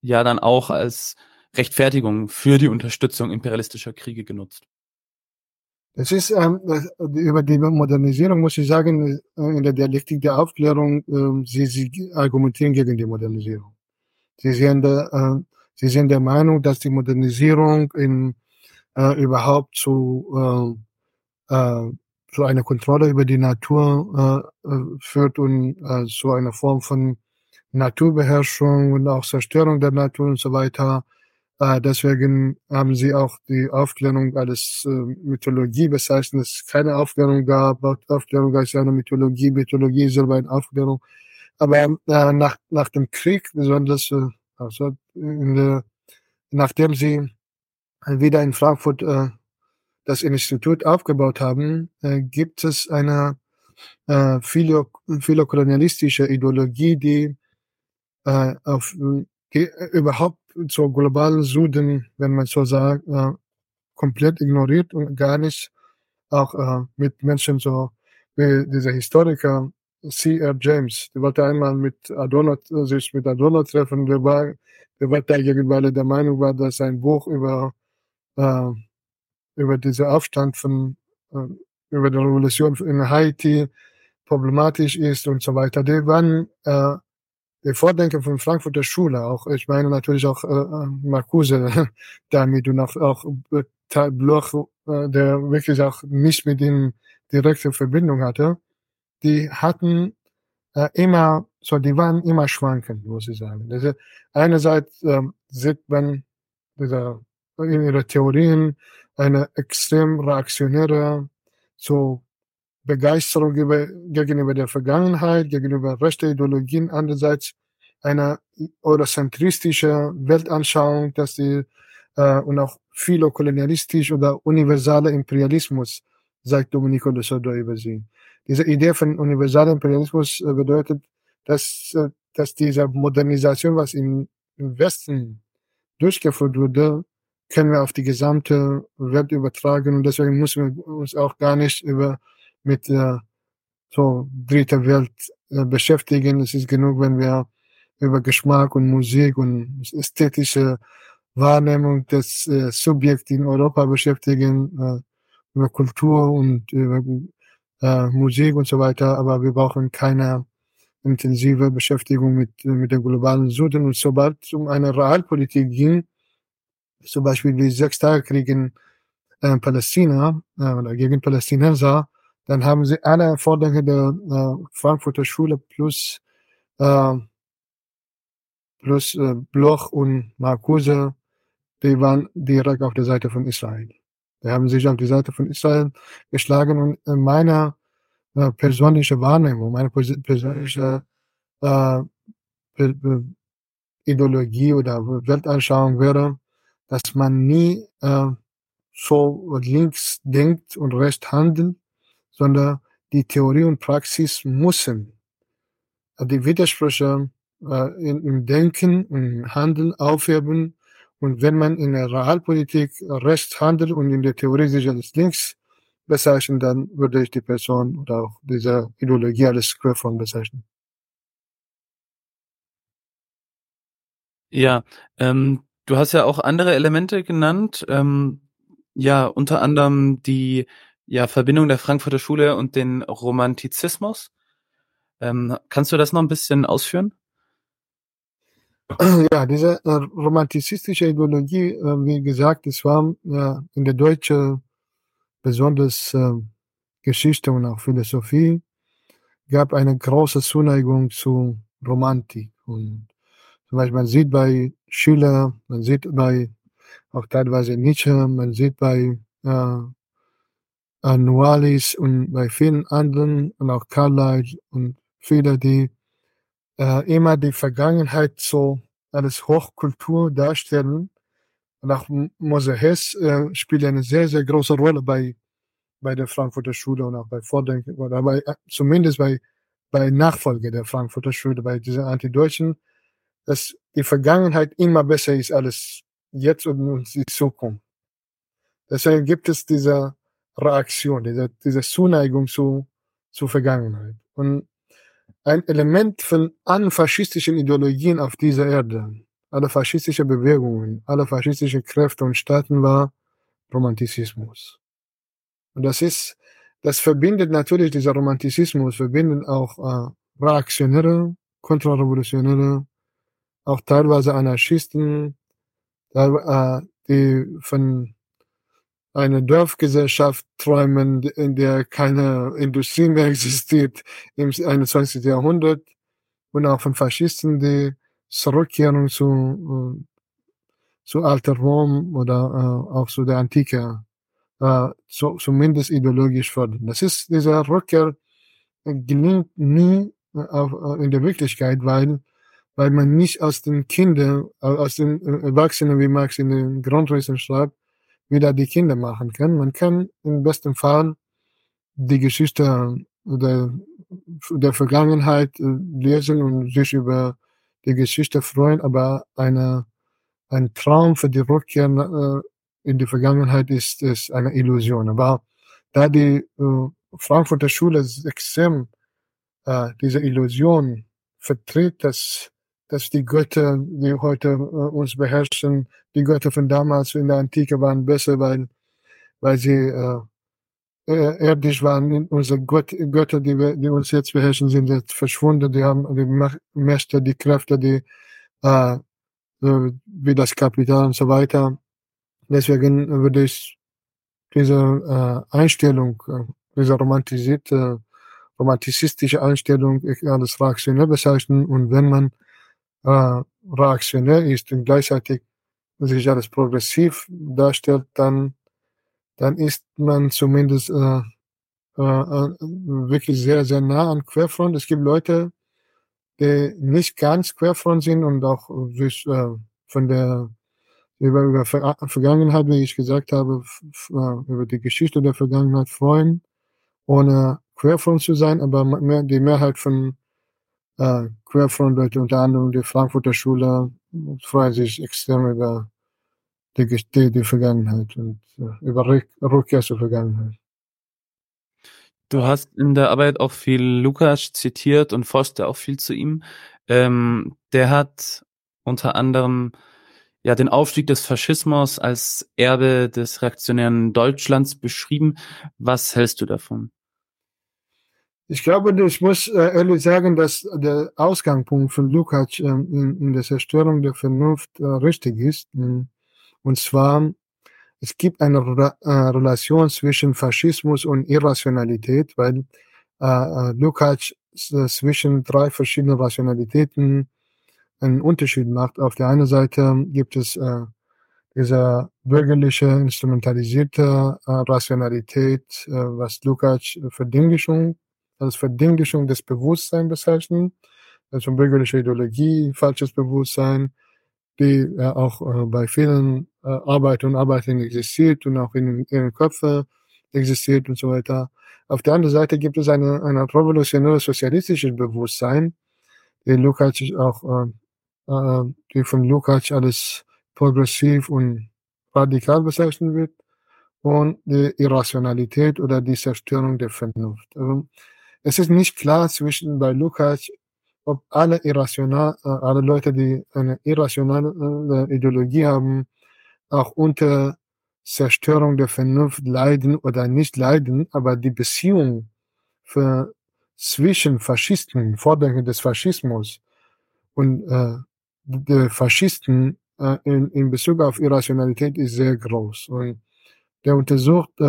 ja dann auch als Rechtfertigung für die Unterstützung imperialistischer Kriege genutzt. Das ist ähm, über die Modernisierung muss ich sagen, äh, in der Dialektik der Aufklärung, äh, sie, sie argumentieren gegen die Modernisierung. Sie sind, äh, sie sind der Meinung, dass die Modernisierung in, äh, überhaupt zu, äh, äh, zu einer Kontrolle über die Natur äh, äh führt und äh, zu einer Form von Naturbeherrschung und auch Zerstörung der Natur und so weiter. Äh, deswegen haben sie auch die Aufklärung als äh, Mythologie bezeichnet, es keine Aufklärung gab. Aufklärung als eine Mythologie, Mythologie ist selber eine Aufklärung. Aber äh, nach, nach dem Krieg, besonders äh, also in nachdem sie wieder in Frankfurt äh, das Institut aufgebaut haben, äh, gibt es eine äh, philo, philokolonialistische Ideologie, die äh, auf überhaupt zur globalen Süden, wenn man so sagt, äh, komplett ignoriert und gar nicht auch äh, mit Menschen so wie dieser Historiker C.R. James, der wollte einmal mit Adorno, sich mit Adorno treffen, der war, der war dagegen, weil er der Meinung war, dass sein Buch über, äh, über diesen Aufstand von, äh, über die Revolution in Haiti problematisch ist und so weiter. Die waren äh, die Vordenker von Frankfurter Schule, auch ich meine natürlich auch äh, äh Marcuse damit und auch, auch Bloch, äh, der wirklich auch nicht mit ihm direkte Verbindung hatte, die hatten äh, immer, so die waren immer schwankend, muss ich sagen. Also einerseits äh, sieht man dieser, in ihrer Theorien eine extrem reaktionäre, so Begeisterung über, gegenüber der Vergangenheit, gegenüber rechter Ideologien, andererseits eine eurozentristische Weltanschauung, dass die äh, und auch philokolonialistisch oder universaler Imperialismus, sagt Domenico de Soto über sie. Diese Idee von universalem Imperialismus äh, bedeutet, dass, äh, dass diese Modernisation, was im, Westen durchgeführt wurde, können wir auf die gesamte Welt übertragen und deswegen müssen wir uns auch gar nicht über mit äh, so dritte Welt beschäftigen. Es ist genug, wenn wir über Geschmack und Musik und ästhetische Wahrnehmung des äh, Subjekts in Europa beschäftigen, äh, über Kultur und über äh, Musik und so weiter. Aber wir brauchen keine intensive Beschäftigung mit, mit dem globalen Süden. Und sobald es um eine Realpolitik ging, zum Beispiel die Sechstagekrieg in äh, Palästina äh, oder gegen Palästinenser, dann haben sie alle Vordenker der äh, Frankfurter Schule plus äh, plus äh, Bloch und Marcuse, die waren direkt auf der Seite von Israel. Die haben sich auf die Seite von Israel geschlagen und in meiner äh, persönliche Wahrnehmung, meine persönliche äh, Ideologie oder Weltanschauung wäre, dass man nie äh, so links denkt und rechts handelt, sondern die Theorie und Praxis müssen die Widersprüche äh, im Denken und Handeln aufheben. Und wenn man in der Realpolitik rechts handelt und in der Theorie sich als links bezeichnen, dann würde ich die Person oder auch diese Ideologie als Querfront bezeichnen. Ja, ähm, du hast ja auch andere Elemente genannt. Ähm, ja, unter anderem die ja, Verbindung der Frankfurter Schule und den Romantizismus. Ähm, kannst du das noch ein bisschen ausführen? Ja, diese äh, romantizistische Ideologie, äh, wie gesagt, es war äh, in der deutschen besonders äh, Geschichte und auch Philosophie gab eine große Zuneigung zu Romantik. Und zum Beispiel man sieht bei Schiller, man sieht bei auch teilweise Nietzsche, man sieht bei äh, Nualis und bei vielen anderen und auch Carlyle und viele, die äh, immer die Vergangenheit so als Hochkultur darstellen. Und auch Hess äh, spielt eine sehr, sehr große Rolle bei, bei der Frankfurter Schule und auch bei Vordenken, oder bei, äh, zumindest bei, bei Nachfolge der Frankfurter Schule, bei dieser Antideutschen, dass die Vergangenheit immer besser ist als jetzt und die Zukunft. Deswegen gibt es diese Reaktion, diese, diese Zuneigung zu, zur Vergangenheit. Und ein Element von allen faschistischen Ideologien auf dieser Erde, alle faschistische Bewegungen, alle faschistische Kräfte und Staaten war Romantizismus. Und das ist, das verbindet natürlich dieser Romantizismus, verbindet auch äh, Reaktionäre, Kontrarevolutionäre, auch teilweise Anarchisten, äh, die von einer Dorfgesellschaft träumen, in der keine Industrie mehr existiert im 21. Jahrhundert und auch von Faschisten, die zurückkehren zu, äh, zu alter Rom oder äh, auch zu der Antike, äh, so, zumindest ideologisch fördern. Das ist, dieser Rückkehr gelingt nie auf, in der Wirklichkeit, weil weil man nicht aus den Kindern, aus den Erwachsenen, wie Max in den Grundrissen schreibt, wieder die Kinder machen kann. Man kann im besten Fall die Geschichte der, der Vergangenheit äh, lesen und sich über die Geschichte freuen, aber eine, ein Traum für die Rückkehr äh, in die Vergangenheit ist, ist eine Illusion. Aber da die äh, Frankfurter Schule extrem äh, diese Illusion vertritt, dass dass die Götter, die heute äh, uns beherrschen, die Götter von damals in der Antike waren besser, weil, weil sie äh, erdisch waren. Unsere Gott, Götter, die, wir, die uns jetzt beherrschen, sind jetzt verschwunden. Die haben die Mächte, die Kräfte, die äh, wie das Kapital und so weiter. Deswegen würde ich diese äh, Einstellung, äh, diese romantisierte, romantizistische Einstellung als reaktionär bezeichnen. Und wenn man reaktionär ist und gleichzeitig sich als progressiv darstellt, dann, dann ist man zumindest äh, äh, wirklich sehr, sehr nah an Querfront. Es gibt Leute, die nicht ganz Querfront sind und auch sich äh, von der über, über Ver Vergangenheit, wie ich gesagt habe, äh, über die Geschichte der Vergangenheit freuen, ohne Querfront zu sein, aber mehr, die Mehrheit von äh, Querfront-Leute, unter anderem die Frankfurter Schule, freuen sich extrem über die, die, die Vergangenheit und äh, über Rück, Rückkehr zur Vergangenheit. Du hast in der Arbeit auch viel Lukas zitiert und forscht auch viel zu ihm. Ähm, der hat unter anderem ja den Aufstieg des Faschismus als Erbe des reaktionären Deutschlands beschrieben. Was hältst du davon? Ich glaube, ich muss äh, ehrlich sagen, dass der Ausgangspunkt von Lukács ähm, in, der Zerstörung der Vernunft äh, richtig ist. Und zwar, es gibt eine äh, Relation zwischen Faschismus und Irrationalität, weil Lukács zwischen drei verschiedenen Rationalitäten einen Unterschied macht. Auf der einen Seite gibt es äh, diese bürgerliche, instrumentalisierte Rationalität, was Lukács Verdinglichung, als Verdinglichung des Bewusstseins bezeichnet, also bürgerliche Ideologie, falsches Bewusstsein, die äh, auch äh, bei vielen äh, Arbeiter und Arbeiterinnen existiert und auch in ihren Köpfen existiert und so weiter. Auf der anderen Seite gibt es eine, eine revolutionäre sozialistisches Bewusstsein, die Lukács auch äh, äh, die von Lukács alles progressiv und radikal bezeichnet wird und die Irrationalität oder die Zerstörung der Vernunft. Also, es ist nicht klar zwischen bei Lukács, ob alle irrational, äh, alle Leute, die eine irrationale äh, Ideologie haben, auch unter Zerstörung der Vernunft leiden oder nicht leiden, aber die Beziehung für zwischen Faschisten, Vordenker des Faschismus und äh, der Faschisten äh, in, in Bezug auf Irrationalität ist sehr groß. Und der untersucht äh,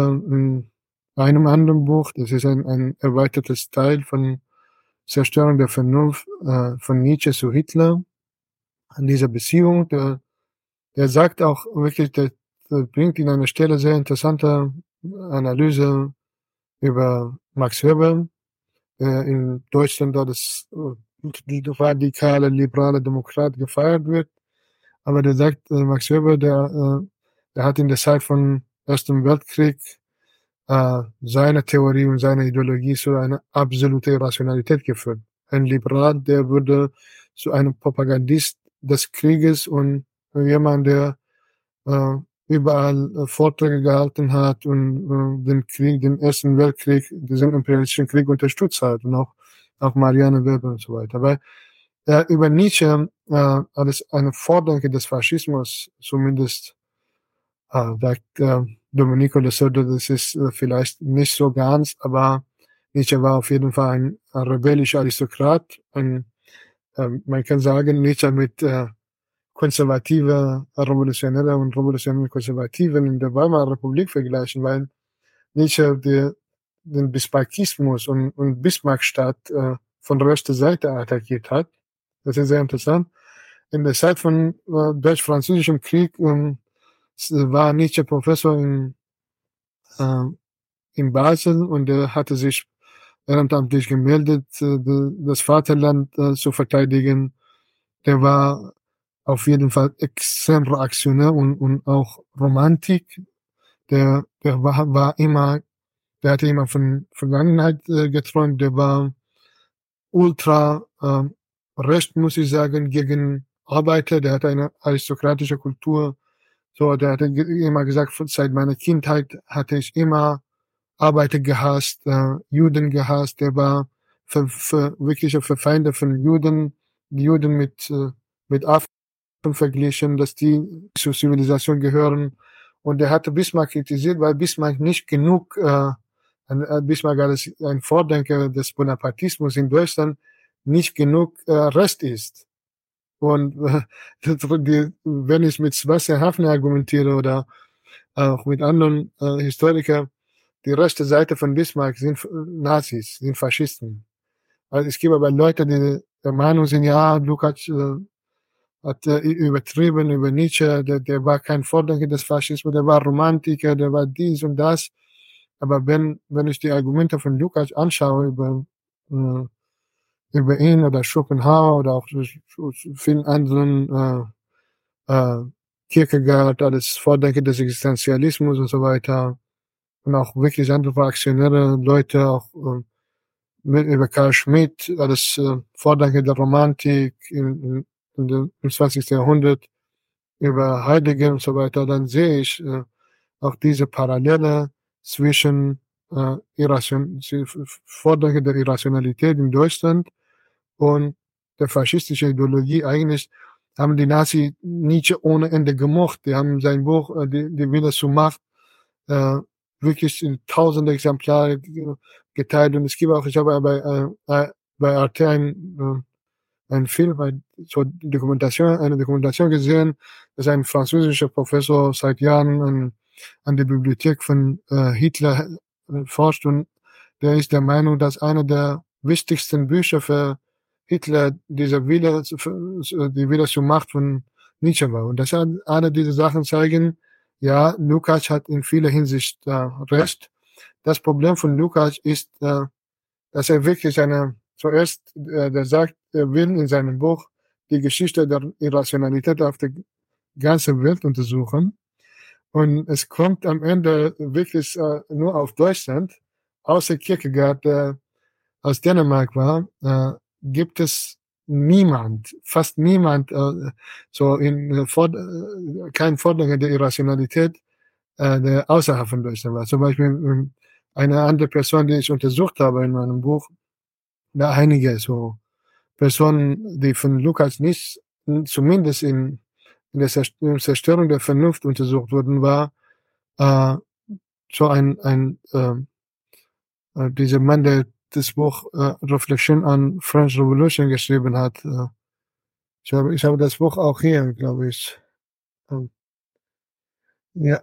in einem anderen Buch, das ist ein, ein erweitertes Teil von Zerstörung der Vernunft äh, von Nietzsche zu Hitler, an dieser Beziehung, der, der sagt auch wirklich, der, der bringt in einer Stelle sehr interessante Analyse über Max Weber, der in Deutschland dort das radikale, liberale Demokrat gefeiert wird. Aber der sagt, äh, Max Weber, der, äh, der hat in der Zeit von Ersten Weltkrieg seine Theorie und seine Ideologie zu einer absoluten Rationalität geführt. Ein Liberal, der würde zu einem Propagandist des Krieges und jemand, der äh, überall äh, Vorträge gehalten hat und äh, den Krieg, den Ersten Weltkrieg, diesen imperialistischen Krieg unterstützt hat und auch auch Marianne Weber und so weiter. Weil äh, über Nietzsche äh, als eine Vordenker des Faschismus zumindest äh, sagt äh, Domenico de Soto, das ist äh, vielleicht nicht so ganz, aber Nietzsche war auf jeden Fall ein, ein rebellischer Aristokrat. Ein, äh, man kann sagen, Nietzsche mit äh, konservative Revolutionäre und revolutionäre Konservativen in der Weimarer Republik vergleichen, weil Nietzsche die, den Bismarckismus und, und Bismarckstadt äh, von der rechten Seite attackiert hat. Das ist sehr interessant. In der Zeit von äh, Deutsch-Französischem Krieg ähm, war Nietzsche Professor in, äh, in Basel und er hatte sich ehrenamtlich gemeldet, äh, das Vaterland äh, zu verteidigen. Der war auf jeden Fall extrem reaktionär und, und auch Romantik. Der, der war, war immer der hatte immer von Vergangenheit äh, geträumt, der war ultra äh, recht, muss ich sagen, gegen Arbeiter, der hatte eine aristokratische Kultur. So, der hatte immer gesagt, seit meiner Kindheit hatte ich immer Arbeiter gehasst, äh, Juden gehasst, der war für, für wirkliche Verfeinde von Juden, die Juden mit, äh, mit Affen verglichen, dass die zur Zivilisation gehören. Und er hatte Bismarck kritisiert, weil Bismarck nicht genug äh, ein Bismarck als ein Vordenker des Bonapartismus in Deutschland nicht genug äh, Rest ist. Und äh, wenn ich mit Sebastian Hafner argumentiere oder auch mit anderen äh, Historikern, die rechte Seite von Bismarck sind Nazis, sind Faschisten. Also es gibt aber Leute, die der Meinung sind, ja, Lukács äh, hat äh, übertrieben über Nietzsche, der, der war kein Vordenker des Faschismus, der war Romantiker, der war dies und das. Aber wenn, wenn ich die Argumente von Lukas anschaue über, äh, über ihn oder Schopenhauer oder auch vielen anderen äh, äh, Kierkegaard als Vordenker des Existenzialismus und so weiter und auch wirklich andere aktionäre Leute, auch äh, mit, über Karl Schmidt als äh, Vordenker der Romantik in, in, in im 20. Jahrhundert, über Heidegger und so weiter, dann sehe ich äh, auch diese Parallele zwischen äh, Irration, Forderungen der Irrationalität in Deutschland und der faschistischen Ideologie eigentlich haben die Nazi Nietzsche ohne Ende gemocht. Die haben sein Buch, äh, die, die Wille zur Macht, äh, wirklich in tausende Exemplare geteilt. Und es gibt auch, ich habe bei, äh, bei RT ein, äh, ein Film, ein, so Dokumentation, eine Dokumentation gesehen, dass ein französischer Professor seit Jahren an, an der Bibliothek von äh, Hitler äh, forscht und der ist der Meinung, dass einer der wichtigsten Bücher für Hitler dieser Wille, die Wille zur Macht von Nietzsche war. Und das hat eine dieser Sachen zeigen, ja, Lukács hat in vieler Hinsicht äh, recht. Das Problem von Lukács ist, äh, dass er wirklich eine, zuerst, äh, der sagt, er will in seinem Buch die Geschichte der Irrationalität auf der ganzen Welt untersuchen. Und es kommt am Ende wirklich äh, nur auf Deutschland, außer Kierkegaard, der aus Dänemark war, äh, gibt es niemand, fast niemand, äh, so in äh, Ford äh, kein Forderung der Irrationalität, äh, der außerhalb von Deutschland war. Zum Beispiel ähm, eine andere Person, die ich untersucht habe in meinem Buch, da einige so Personen, die von Lukas nicht, zumindest in, in der Zerstörung der Vernunft untersucht wurden, war äh, so ein, ein äh, äh dieser Mann, der das Buch äh, Reflection on French Revolution geschrieben hat. Äh, ich, habe, ich habe das Buch auch hier, glaube ich. Ähm, ja,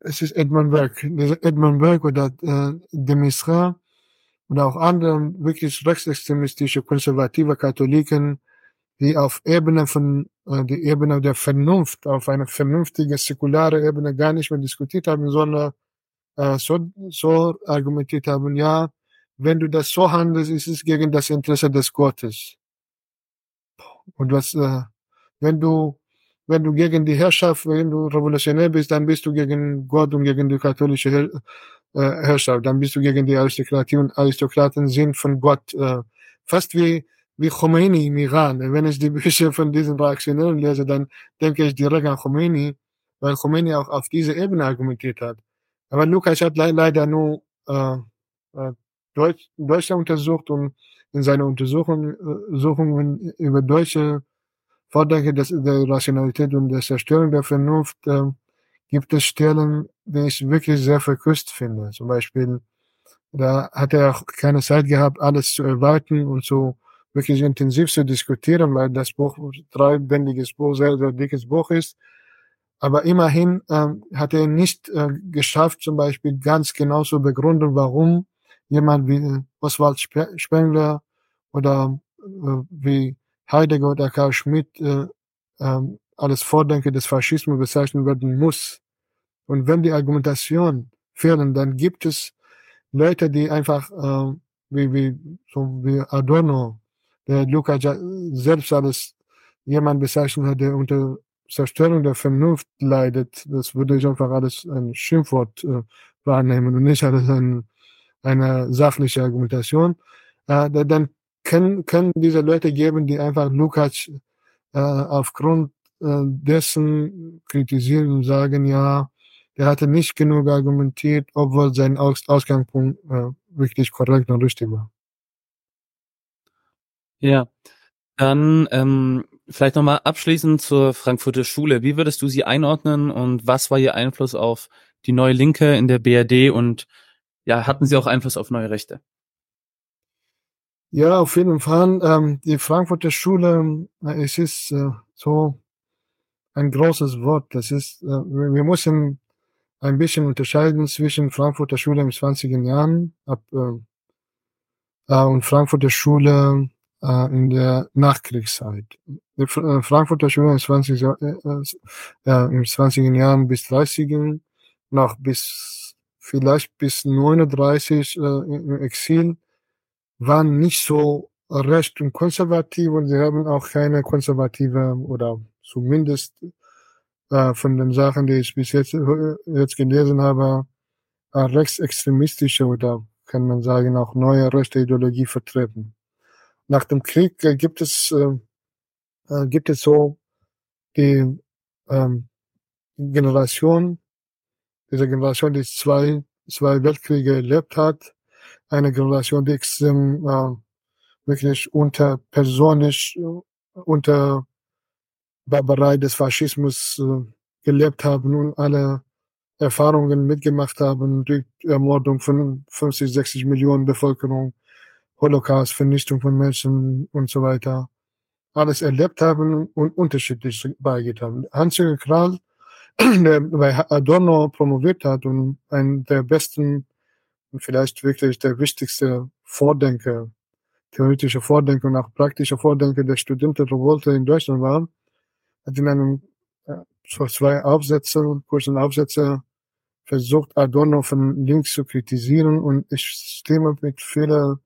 es ist Edmund Burke. Edmund Burke oder äh, de Misra und auch andere wirklich rechtsextremistische, konservative Katholiken, die auf Ebene von, äh, die Ebene der Vernunft, auf eine vernünftige, säkulare Ebene gar nicht mehr diskutiert haben, sondern äh, so, so argumentiert haben, ja, wenn du das so handelst, ist es gegen das Interesse des Gottes. Und was, äh, wenn du, wenn du gegen die Herrschaft, wenn du revolutionär bist, dann bist du gegen Gott und gegen die katholische Her äh, Herrschaft. Dann bist du gegen die Aristokratie und Aristokraten sind von Gott, äh, fast wie, wie Khomeini im Iran. Wenn ich die Bücher von diesen Reaktionären lese, dann denke ich direkt an Khomeini, weil Khomeini auch auf diese Ebene argumentiert hat. Aber Lukas hat le leider nur äh, äh, Deutsch, Deutschland untersucht und in seinen Untersuchungen, Untersuchungen über deutsche Vordenke des, der Rationalität und der Zerstörung der Vernunft äh, gibt es Stellen, die ich wirklich sehr verkürzt finde. Zum Beispiel, da hat er auch keine Zeit gehabt, alles zu erwarten und so wirklich intensiv zu diskutieren, weil das Buch, dreibändiges Buch, sehr, sehr dickes Buch ist. Aber immerhin äh, hat er nicht äh, geschafft, zum Beispiel ganz genau zu begründen, warum jemand wie äh, Oswald Spengler oder äh, wie Heidegger oder Karl Schmidt äh, äh, alles Vordenker des Faschismus bezeichnen werden muss. Und wenn die Argumentation fehlen, dann gibt es Leute, die einfach äh, wie, wie, so wie Adorno, der Lukas selbst als jemand bezeichnet hat, der unter Zerstörung der Vernunft leidet. Das würde ich einfach alles ein Schimpfwort äh, wahrnehmen und nicht als ein eine sachliche Argumentation, äh, dann können, können diese Leute geben, die einfach Lukács äh, aufgrund äh, dessen kritisieren und sagen, ja, der hatte nicht genug argumentiert, obwohl sein Aus Ausgangspunkt äh, wirklich korrekt und richtig war. Ja, dann ähm, vielleicht nochmal abschließend zur Frankfurter Schule. Wie würdest du sie einordnen und was war ihr Einfluss auf die neue Linke in der BRD und ja, hatten sie auch Einfluss auf neue Rechte? Ja, auf jeden Fall. Ähm, die Frankfurter Schule, äh, es ist äh, so ein großes Wort. Das ist, äh, wir müssen ein bisschen unterscheiden zwischen Frankfurter Schule im 20. Jahren ab, äh, äh, und Frankfurter Schule äh, in der Nachkriegszeit. Die äh, Frankfurter Schule im 20. Äh, äh, im 20. Jahren bis 30. noch bis vielleicht bis 39 äh, im Exil, waren nicht so recht und konservativ und sie haben auch keine konservative oder zumindest äh, von den Sachen, die ich bis jetzt, äh, jetzt gelesen habe, äh, rechtsextremistische oder kann man sagen auch neue rechte Ideologie vertreten. Nach dem Krieg äh, gibt es äh, äh, gibt es so die ähm, Generation, diese Generation, die zwei zwei Weltkriege erlebt hat. Eine Generation, die extrem äh, wirklich unter persönlich unter Barbarei des Faschismus äh, gelebt haben und alle Erfahrungen mitgemacht haben, die Ermordung von 50, 60 Millionen Bevölkerung, Holocaust, Vernichtung von Menschen und so weiter, alles erlebt haben und unterschiedlich beigetragen. Hans-Jürgen Kral, bei Adorno promoviert hat und ein der besten und vielleicht wirklich der wichtigste Vordenker, theoretische Vordenker und auch praktische Vordenker der Studentenrevolte in Deutschland war, hat in einem so zwei Aufsätze, kurzen Aufsätze versucht Adorno von links zu kritisieren und ich stimme mit vieler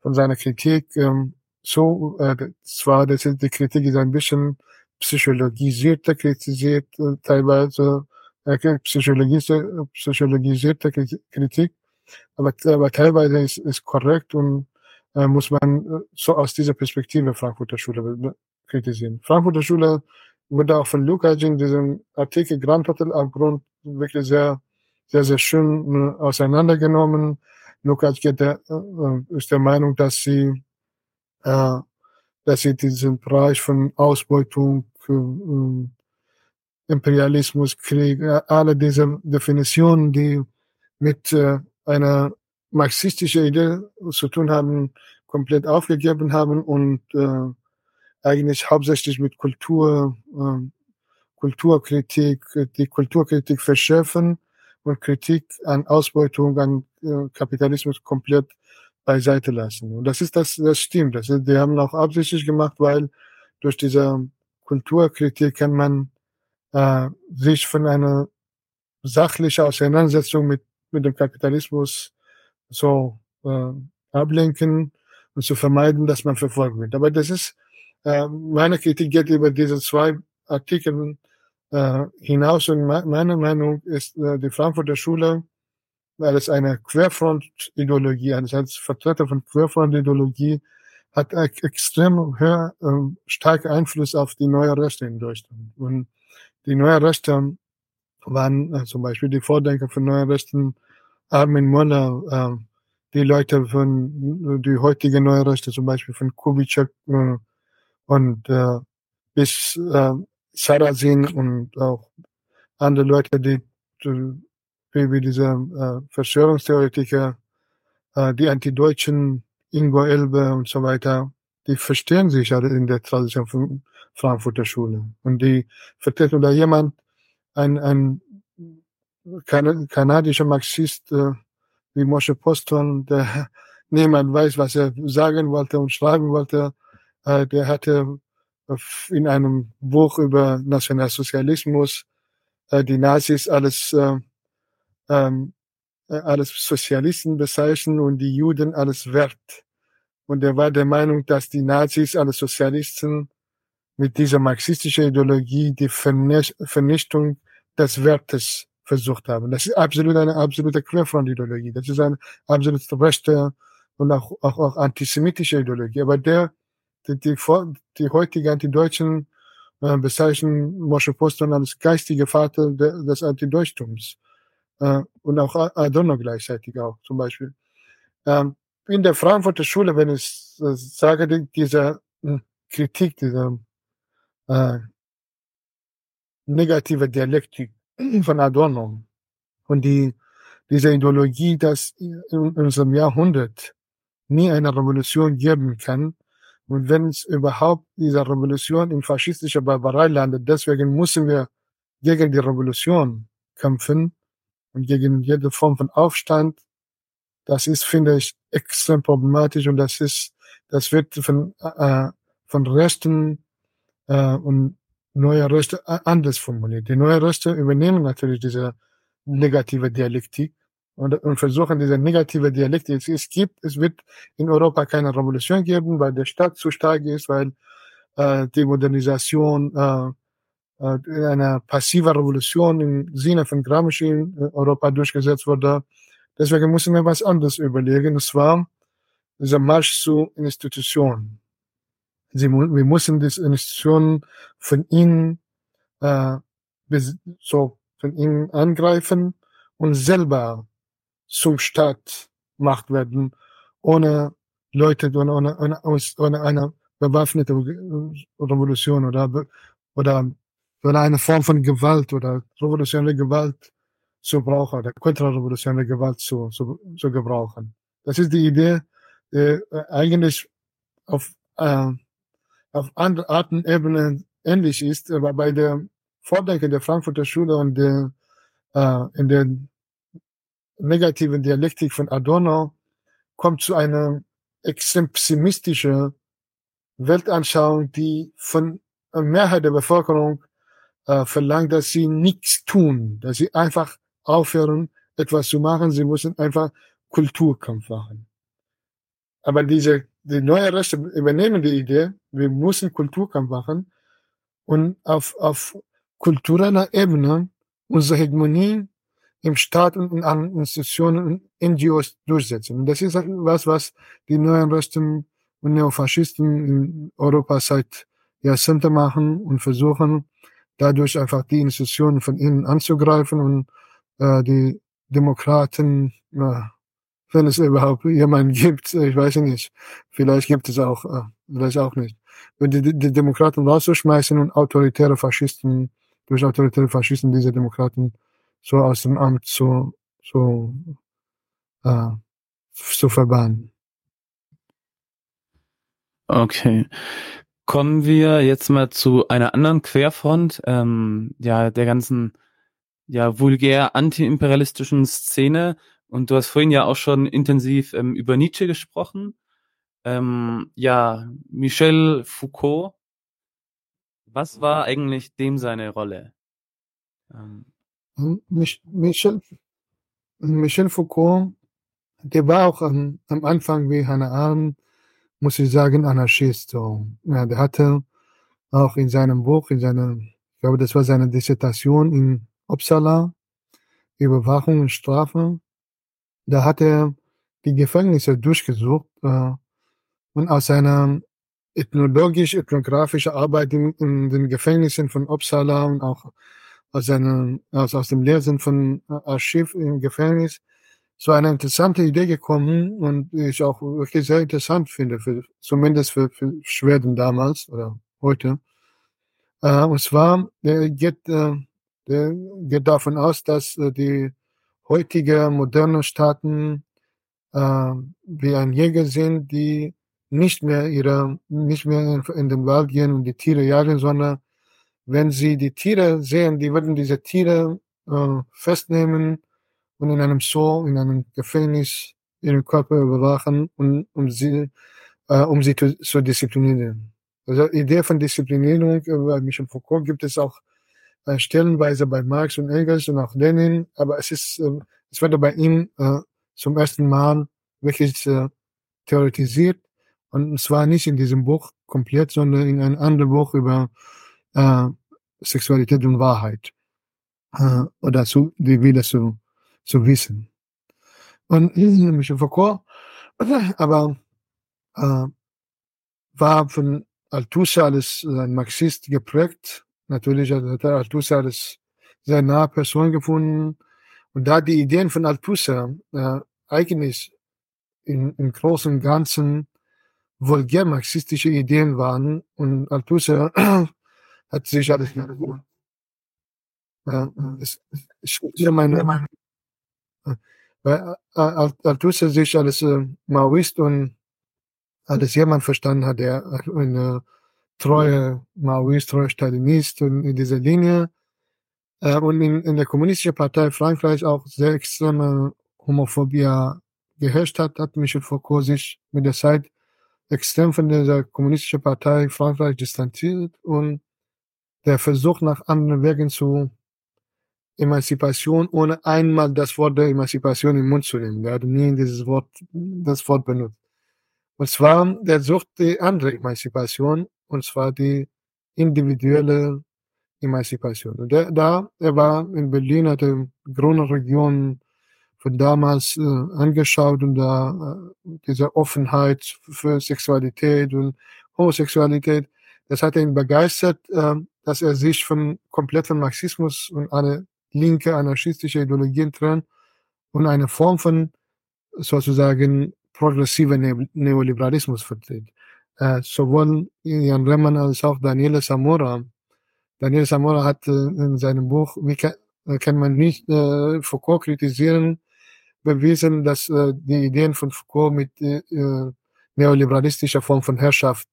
von seiner Kritik ähm, so, äh, zwar das ist, die Kritik ist ein bisschen psychologisierter kritisiert, äh, teilweise äh, psychologisierte, psychologisierte Kritik, aber, aber teilweise ist, ist korrekt und äh, muss man äh, so aus dieser Perspektive Frankfurter Schule kritisieren. Frankfurter Schule wurde auch von Lukács in diesem Artikel Grand Hotel aufgrund wirklich sehr, sehr, sehr schön äh, auseinandergenommen. Lukács äh, ist der Meinung, dass sie, äh, dass sie diesen Bereich von Ausbeutung, äh, Imperialismus, Krieg, äh, alle diese Definitionen, die mit äh, einer marxistischen Idee zu tun haben, komplett aufgegeben haben und äh, eigentlich hauptsächlich mit Kultur, äh, Kulturkritik, die Kulturkritik verschärfen und Kritik an Ausbeutung, an äh, Kapitalismus komplett beiseite lassen. Und das ist das, das stimmt. Das ist, die haben auch absichtlich gemacht, weil durch diese Kulturkritik kann man äh, sich von einer sachlichen Auseinandersetzung mit, mit dem Kapitalismus so äh, ablenken und zu vermeiden, dass man verfolgt wird. Aber das ist äh, meine Kritik geht über diese zwei Artikel äh, hinaus und meine Meinung ist, äh, die Frankfurter Schule, weil es eine Querfront-Ideologie, also als Vertreter von Querfront-Ideologie, hat extrem höher, äh, starken Einfluss auf die neue Rechte in Deutschland. Und die neue Rechte waren äh, zum Beispiel die Vordenker von neuen Rechten, Armin Möller, äh, die Leute von die heutige neue Rechte, zum Beispiel von Kubitschek, äh, und äh, bis äh, Sarrazin und auch andere Leute, die wie, wie diese äh, Verschwörungstheoretiker, äh, die Antideutschen, Ingo Elbe und so weiter, die verstehen sich alle in der Tradition von Frankfurter Schule. Und die vertreten da jemand, ein, ein kan kanadischer Marxist äh, wie Moshe Poston, der niemand weiß, was er sagen wollte und schreiben wollte, äh, der hatte in einem Buch über Nationalsozialismus äh, die Nazis alles äh, ähm, alles Sozialisten bezeichnen und die Juden alles Wert. Und er war der Meinung, dass die Nazis, alle Sozialisten mit dieser marxistischen Ideologie die Vernichtung des Wertes versucht haben. Das ist absolut eine absolute Querfront-Ideologie. Das ist eine absolut rechte und auch, auch, auch antisemitische Ideologie. Aber der die, die, die heutige Antideutschen äh, bezeichnen Moshe Poston als geistige Vater de, des Antideutchtums. Äh, und auch Adorno gleichzeitig auch, zum Beispiel. Ähm, in der Frankfurter Schule, wenn ich äh, sage, die, diese äh, Kritik, diese äh, negative Dialektik von Adorno und die, diese Ideologie, dass in unserem Jahrhundert nie eine Revolution geben kann, und wenn es überhaupt diese Revolution in faschistischer Barbarei landet, deswegen müssen wir gegen die Revolution kämpfen und gegen jede Form von Aufstand. Das ist, finde ich, extrem problematisch und das ist, das wird von, äh, von Rechten äh, und neue Rechte anders formuliert. Die neue Rechte übernehmen natürlich diese negative Dialektik und, und versuchen diese negative Dialektik. Es gibt, es wird in Europa keine Revolution geben, weil der Staat zu stark ist, weil äh, die Modernisation äh, äh, in einer passiven Revolution im Sinne von Gramsci in Europa durchgesetzt wurde. Deswegen müssen wir was anderes überlegen, und zwar dieser Marsch zu Institutionen. Sie, wir müssen diese Institutionen von ihnen äh, so von ihnen angreifen und selber zum Staat gemacht werden, ohne Leute, ohne, ohne, ohne, ohne eine bewaffnete Revolution oder, oder, oder eine Form von Gewalt oder revolutionäre Gewalt zu brauchen oder kontrarevolutionäre Gewalt zu, zu, zu gebrauchen. Das ist die Idee, die eigentlich auf, äh, auf andere Arten, Ebenen ähnlich ist, aber bei der Vordenken der Frankfurter Schule und der, äh, in der negativen Dialektik von Adorno kommt zu einer extrem pessimistische Weltanschauung, die von der Mehrheit der Bevölkerung äh, verlangt, dass sie nichts tun, dass sie einfach aufhören, etwas zu machen. Sie müssen einfach Kulturkampf machen. Aber diese, die neue Rechte übernehmen die Idee, wir müssen Kulturkampf machen und auf, auf kultureller Ebene unsere Hegemonie im Staat und in anderen Institutionen und NGOs durchsetzen. Und das ist was, was die neuen Rechten und Neofaschisten in Europa seit Jahrzehnten machen und versuchen, dadurch einfach die Institutionen von innen anzugreifen und äh, die Demokraten, äh, wenn es überhaupt jemanden gibt, ich weiß nicht, vielleicht gibt es auch, äh, vielleicht auch nicht, wenn die, die Demokraten rauszuschmeißen und autoritäre Faschisten, durch autoritäre Faschisten diese Demokraten so aus dem Amt zu, zu, äh, zu verbannen. Okay. Kommen wir jetzt mal zu einer anderen Querfront, ähm, ja, der ganzen, ja, vulgär antiimperialistischen Szene. Und du hast vorhin ja auch schon intensiv ähm, über Nietzsche gesprochen. Ähm, ja, Michel Foucault. Was war eigentlich dem seine Rolle? Ähm. Michel, Michel Foucault, der war auch am, am Anfang wie Hannah Arendt muss ich sagen, Anarchist. So. Ja, der hatte auch in seinem Buch, in seiner, ich glaube, das war seine Dissertation in Uppsala, Überwachung und Strafe, da hat er die Gefängnisse durchgesucht äh, und aus seiner ethnologisch-ethnografischen Arbeit in, in, den Gefängnissen von Uppsala und auch aus, seiner, aus, aus dem Lehrsinn von Archiv im Gefängnis so eine interessante Idee gekommen und ich auch wirklich sehr interessant finde, für, zumindest für, für Schweden damals oder heute. Äh, und zwar, der geht, äh, der geht davon aus, dass äh, die heutige moderne Staaten äh, wie ein Jäger sind, die nicht mehr ihre, nicht mehr in, in den Wald gehen und die Tiere jagen, sondern wenn sie die Tiere sehen, die würden diese Tiere äh, festnehmen und in einem Zoo, in einem Gefängnis ihren Körper überwachen und um sie, äh, um sie zu, zu disziplinieren. Also Idee von Disziplinierung bei Michel Foucault gibt es auch äh, stellenweise bei Marx und Engels und auch Lenin, aber es ist, äh, es wurde bei ihm äh, zum ersten Mal wirklich äh, theoretisiert und zwar nicht in diesem Buch komplett, sondern in einem anderen Buch über äh, Sexualität und Wahrheit äh, oder so, die Wille zu zu wissen. Und Michel Foucault, aber äh, war von Althusser als ein Marxist geprägt. Natürlich hat Althusser als sehr nahe Person gefunden. Und da die Ideen von Althusser äh, eigentlich in, im Großen und Ganzen vulgär marxistische Ideen waren und Althusser hat sich alles ja, es, ich, meine, weil äh, Althusser sich als äh, Maoist und als jemand verstanden hat, der eine treue Maoist, treue Stalinist und in dieser Linie äh, und in, in der kommunistischen Partei Frankreich auch sehr extreme Homophobie geherrscht hat, hat Michel Foucault sich mit der Zeit extrem von dieser kommunistischen Partei Frankreich distanziert und der Versuch nach anderen Wegen zu Emanzipation, ohne einmal das Wort der Emanzipation im Mund zu nehmen. Er hat nie dieses Wort, das Wort benutzt. Und zwar, der sucht die andere Emanzipation, und zwar die individuelle Emanzipation. Und der, da, er war in Berlin, hat er grüne Region von damals äh, angeschaut und da äh, diese Offenheit für Sexualität und Homosexualität, das hat ihn begeistert, äh, dass er sich von kompletten Marxismus und alle linke anarchistische Ideologien trennen und eine Form von sozusagen progressiver ne Neoliberalismus vertritt. Äh, sowohl Jan Remmen als auch Daniele Zamora. Daniele Zamora hat äh, in seinem Buch, wie kann, kann man nicht äh, Foucault kritisieren, bewiesen, dass äh, die Ideen von Foucault mit äh, neoliberalistischer Form von Herrschaft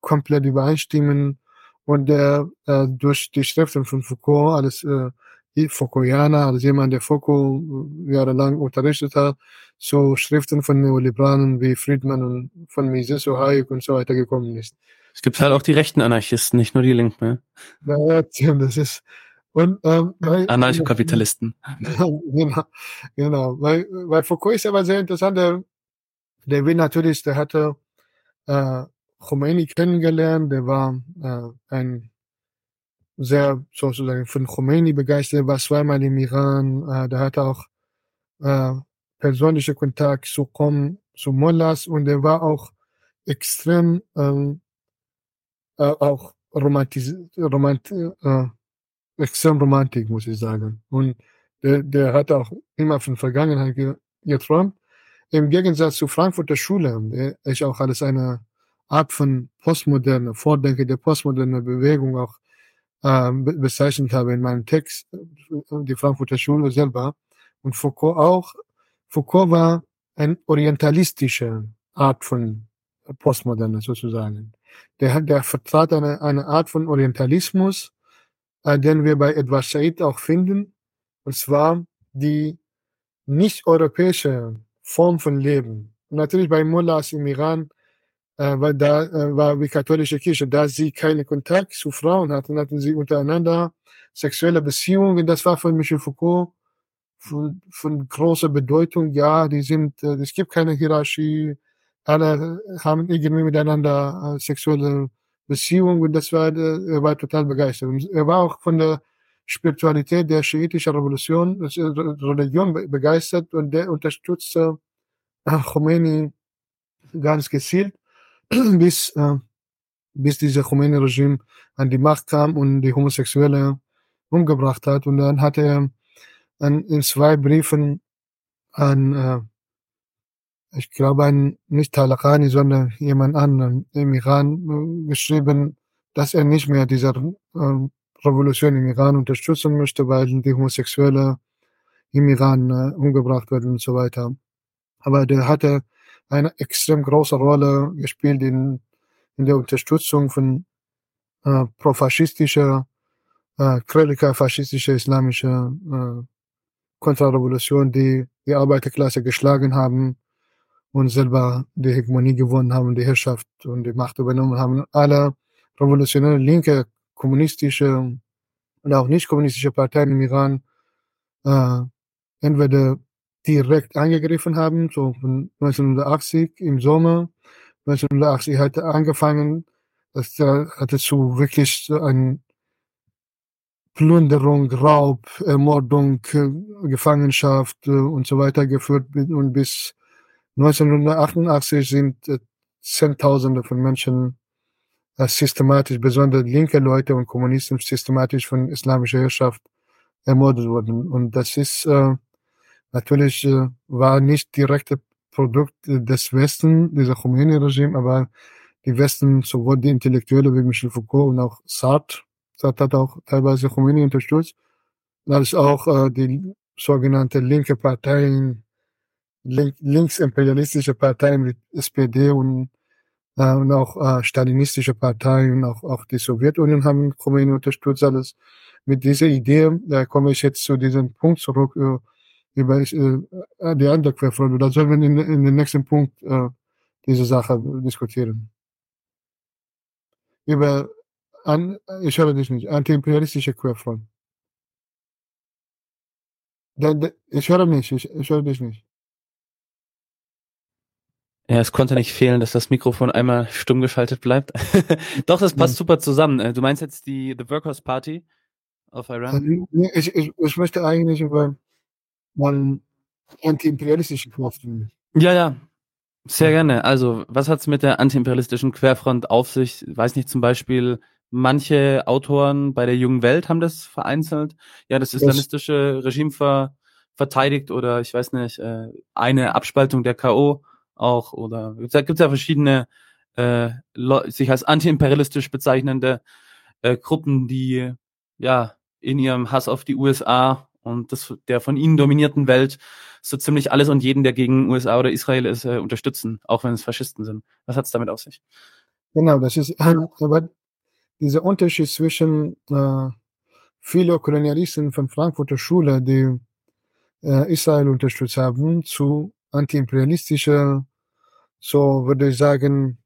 komplett übereinstimmen und der äh, durch die Schriften von Foucault als äh, Foucaultianer, als jemand, der Foucault äh, jahrelang unterrichtet hat, so Schriften von Neoliberalen wie Friedman und von Mises, Hayek und so weiter gekommen ist. Es gibt halt auch die rechten Anarchisten, nicht nur die Linken. Ne? Ja, das ist und ähm, weil, Anarchokapitalisten. genau, genau. Weil, weil Foucault ist aber sehr interessant. Der, der will natürlich, der hatte äh, Khomeini kennengelernt. Der war äh, ein sehr sozusagen von Khomeini begeistert, war zweimal im Iran. Äh, der hatte auch äh, persönliche Kontakt zu Qom, zu Mullahs und er war auch extrem ähm, äh, auch romantisiert, romant, äh, extrem romantik, muss ich sagen. Und der, der hat auch immer von Vergangenheit geträumt. Im Gegensatz zur Frankfurter Schule, der ich auch als eine Art von postmoderne, Vordenke der postmodernen Bewegung auch äh, bezeichnet habe in meinem Text, die Frankfurter Schule selber. Und Foucault auch. Foucault war ein orientalistische Art von Postmoderne sozusagen. Der, der vertrat eine, eine Art von Orientalismus, äh, den wir bei Edward Said auch finden, und zwar die nicht-europäische Form von Leben. Natürlich bei Mullahs im Iran, äh, weil da äh, war die katholische Kirche, da sie keine Kontakt zu Frauen hatten, hatten sie untereinander sexuelle Beziehungen. Das war von Michel Foucault von, von großer Bedeutung. Ja, die sind, äh, es gibt keine Hierarchie. Alle haben irgendwie miteinander äh, sexuelle Beziehung und das war, äh, er war total begeistert. Er war auch von der Spiritualität der schiitischen Revolution, der Religion begeistert und der unterstützte äh, Khomeini ganz gezielt, bis, äh, bis dieser Khomeini-Regime an die Macht kam und die Homosexuelle umgebracht hat. Und dann hat er an, in zwei Briefen an äh, ich glaube, ein nicht Talakani, sondern jemand anderen im Iran äh, geschrieben, dass er nicht mehr dieser äh, Revolution im Iran unterstützen möchte, weil die Homosexuelle im Iran äh, umgebracht werden und so weiter. Aber der hatte eine extrem große Rolle gespielt in, in der Unterstützung von äh, profaschistischer, äh, faschistischer islamischer äh, Kontrarevolution, die die Arbeiterklasse geschlagen haben und selber die Hegemonie gewonnen haben, die Herrschaft und die Macht übernommen haben. Alle revolutionäre linke, kommunistische und auch nicht kommunistische Parteien im Iran äh, entweder direkt angegriffen haben, so von 1980 im Sommer. 1980 hat angefangen, das hatte zu wirklich ein Plünderung, Raub, Ermordung, Gefangenschaft äh, und so weiter geführt und bis 1988 sind äh, Zehntausende von Menschen äh, systematisch, besonders linke Leute und Kommunisten systematisch von islamischer Herrschaft ermordet worden. Und das ist äh, natürlich äh, war nicht direkte Produkt des Westen, dieser Khomeini-Regime, aber die Westen, sowohl die Intellektuelle wie Michel Foucault und auch Sartre, Sartre hat auch teilweise Khomeini unterstützt, als auch äh, die sogenannte linke Parteien link, linksimperialistische Parteien wie SPD und, äh, und auch äh, stalinistische Parteien, auch, auch die Sowjetunion haben Khomeini unterstützt, alles. Mit dieser Idee da komme ich jetzt zu diesem Punkt zurück, äh, über äh, die Underquerfront. Oder sollen wir in, in den nächsten Punkt äh, diese Sache diskutieren? Über, an, ich höre dich nicht, antiimperialistische Querfront. Ich höre nicht, ich, ich höre dich nicht. Ja, es konnte nicht fehlen, dass das Mikrofon einmal stumm geschaltet bleibt. Doch, das passt ja. super zusammen. Äh, du meinst jetzt die The Workers Party of Iran? Ich, ich, ich möchte eigentlich über mal antiimperialistischen Querfront. Ja, ja. Sehr gerne. Also, was hat's mit der antiimperialistischen Querfront auf sich? Weiß nicht, zum Beispiel, manche Autoren bei der Jungen Welt haben das vereinzelt. Ja, das islamistische Regime ver verteidigt oder ich weiß nicht, äh, eine Abspaltung der K.O. auch oder da gibt es ja verschiedene äh, sich als antiimperialistisch bezeichnende äh, Gruppen, die ja in ihrem Hass auf die USA und das der von ihnen dominierten Welt so ziemlich alles und jeden, der gegen USA oder Israel ist, äh, unterstützen, auch wenn es Faschisten sind. Was hat's damit auf sich? Genau, das ist aber dieser Unterschied zwischen äh, viele Kolonialisten von Frankfurter Schule, die äh, Israel unterstützt haben, zu antiimperialistischer, so würde ich sagen,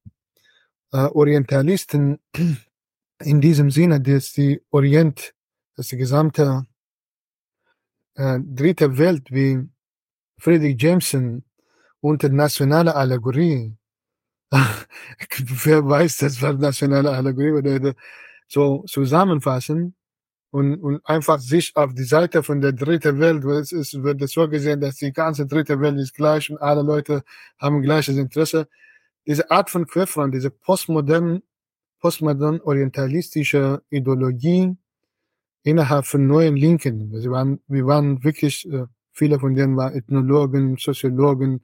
äh, Orientalisten in diesem Sinne, dass die Orient, dass die gesamte äh, dritte Welt wie Friedrich Jameson unter nationale Allegorie, wer weiß, das war nationale Allegorie, oder so zusammenfassen und, und einfach sich auf die Seite von der dritten Welt, weil es ist, wird so gesehen, dass die ganze dritte Welt ist gleich und alle Leute haben gleiches Interesse. Diese Art von Querfront, diese postmodern, postmodern orientalistische Ideologie innerhalb von neuen Linken. Wir waren, wir waren wirklich, äh, viele von denen waren Ethnologen, Soziologen,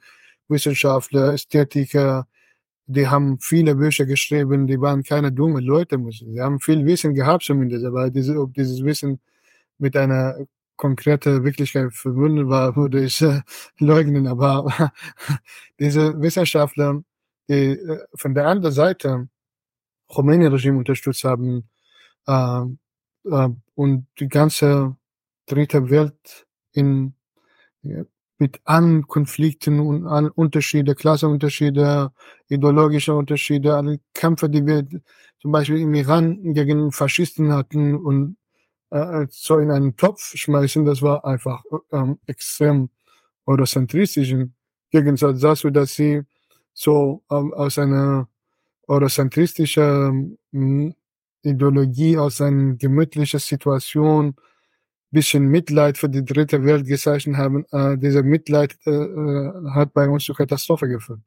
Wissenschaftler, Ästhetiker, die haben viele Bücher geschrieben, die waren keine dummen Leute, sie haben viel Wissen gehabt zumindest, aber diese, ob dieses Wissen mit einer konkreten Wirklichkeit verbunden war, würde ich äh, leugnen, aber diese Wissenschaftler, die äh, von der anderen Seite Khomeini-Regime unterstützt haben äh, äh, und die ganze dritte Welt in mit allen Konflikten und allen Unterschiede, Klassenunterschiede, ideologische Unterschiede, alle Kämpfe, die wir zum Beispiel im Iran gegen Faschisten hatten und äh, so in einen Topf schmeißen, das war einfach ähm, extrem eurozentristisch im Gegensatz dazu, dass sie so ähm, aus einer eurozentristischen Ideologie, aus einer gemütlichen Situation bisschen Mitleid für die dritte Welt gezeichnet haben, äh, dieser Mitleid äh, äh, hat bei uns zur Katastrophe geführt.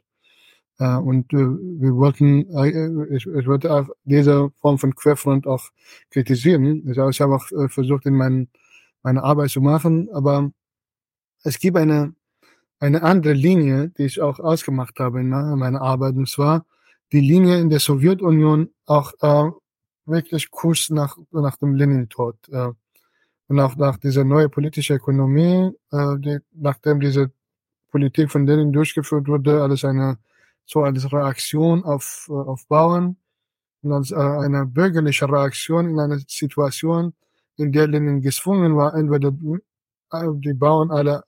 Äh, und äh, wir wollten, äh, ich, ich wollte auch diese Form von Querfront auch kritisieren. Ich habe auch äh, versucht, in mein, meine Arbeit zu machen, aber es gibt eine, eine andere Linie, die ich auch ausgemacht habe in meiner Arbeit, und zwar die Linie in der Sowjetunion auch äh, wirklich kurz nach, nach dem Lenin-Tod. Äh, und auch nach dieser neuen politischen Ökonomie, äh, die, nachdem diese Politik von denen durchgeführt wurde, alles eine so als Reaktion auf, äh, auf Bauern und als äh, eine bürgerliche Reaktion in einer Situation, in der Lenin gezwungen war, entweder die Bauern alle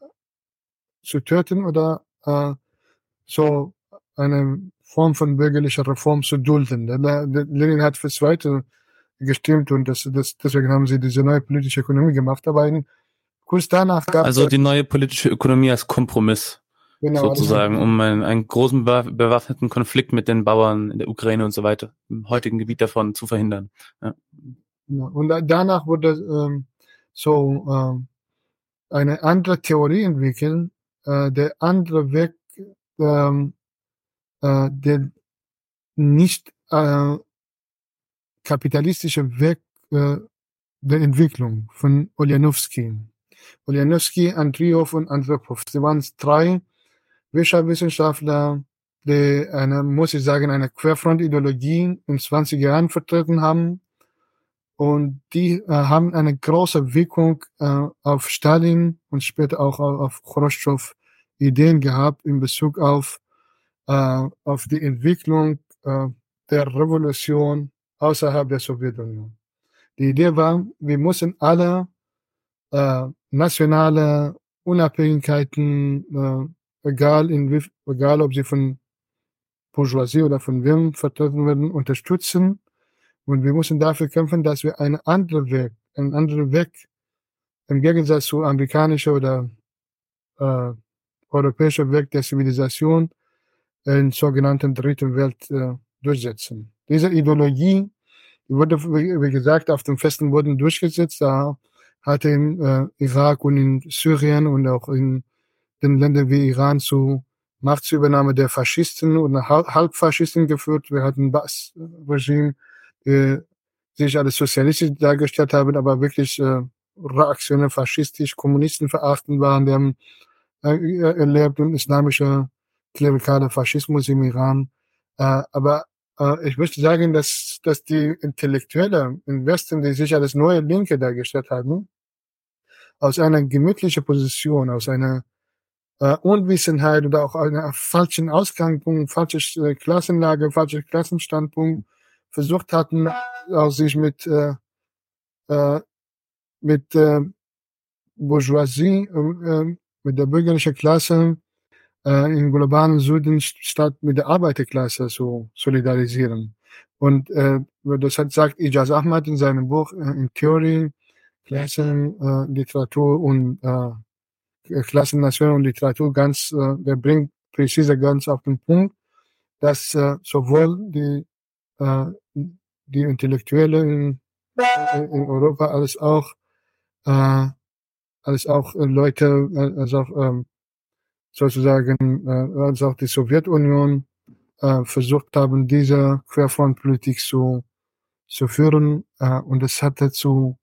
zu töten oder äh, so eine Form von bürgerlicher Reform zu dulden. Lenin hat für zweite gestimmt und das, das, deswegen haben sie diese neue politische Ökonomie gemacht. Aber in, kurz danach gab Also die neue politische Ökonomie als Kompromiss. Genau, sozusagen, also, um einen, einen großen bewaffneten Konflikt mit den Bauern in der Ukraine und so weiter, im heutigen Gebiet davon zu verhindern. Ja. Und danach wurde ähm, so ähm, eine andere Theorie entwickeln, äh, der andere Weg, ähm, äh, der nicht äh, kapitalistische Weg äh, der Entwicklung von Oljanowski. Oljanowski, Andriov und Andropov. Sie waren drei Wirtschaftswissenschaftler, die eine, muss ich sagen, eine Querfront-Ideologie in 20 Jahren vertreten haben. Und die äh, haben eine große Wirkung äh, auf Stalin und später auch auf Khrushchev Ideen gehabt in Bezug auf, äh, auf die Entwicklung äh, der Revolution außerhalb der Sowjetunion. Die Idee war, wir müssen alle äh, nationale Unabhängigkeiten, äh, egal, in, egal ob sie von Bourgeoisie oder von wem vertreten werden, unterstützen. Und wir müssen dafür kämpfen, dass wir einen anderen Weg, einen anderen Weg im Gegensatz zu amerikanischer oder äh, europäischer Weg der Zivilisation in sogenannten dritten Welt äh, durchsetzen. Diese Ideologie wurde, wie gesagt, auf dem festen Boden durchgesetzt. Da hat in äh, Irak und in Syrien und auch in den Ländern wie Iran zu Machtsübernahme der Faschisten und Halbfaschisten geführt. Wir hatten Bass-Regime, die sich als sozialistisch dargestellt haben, aber wirklich äh, Reaktionen faschistisch, Kommunisten verachten waren, die haben äh, erlebt und islamischer klerikaler Faschismus im Iran. Äh, aber äh, ich möchte sagen, dass, dass die Intellektuelle im Westen, die sich als neue Linke dargestellt haben, aus einer gemütlichen Position, aus einer äh, Unwissenheit oder auch einer falschen Ausgangspunkt, falsche äh, Klassenlage, falscher Klassenstandpunkt versucht hatten, aus sich mit äh, äh, mit äh, Bourgeoisie, äh, mit der bürgerlichen Klasse äh, im globalen Süden statt mit der Arbeiterklasse zu solidarisieren. Und äh, das hat sagt Ijaz Ahmad in seinem Buch äh, in Theorie, Klassen, äh, Literatur und äh, Klassen, Nation und Literatur ganz, äh, der bringt präzise ganz auf den Punkt, dass äh, sowohl die äh, die Intellektuellen in, in Europa als auch äh, als auch Leute, äh, als auch ähm, sozusagen, äh, als auch die Sowjetunion äh, versucht haben, diese Querfrontpolitik zu, zu führen. Äh, und es hat dazu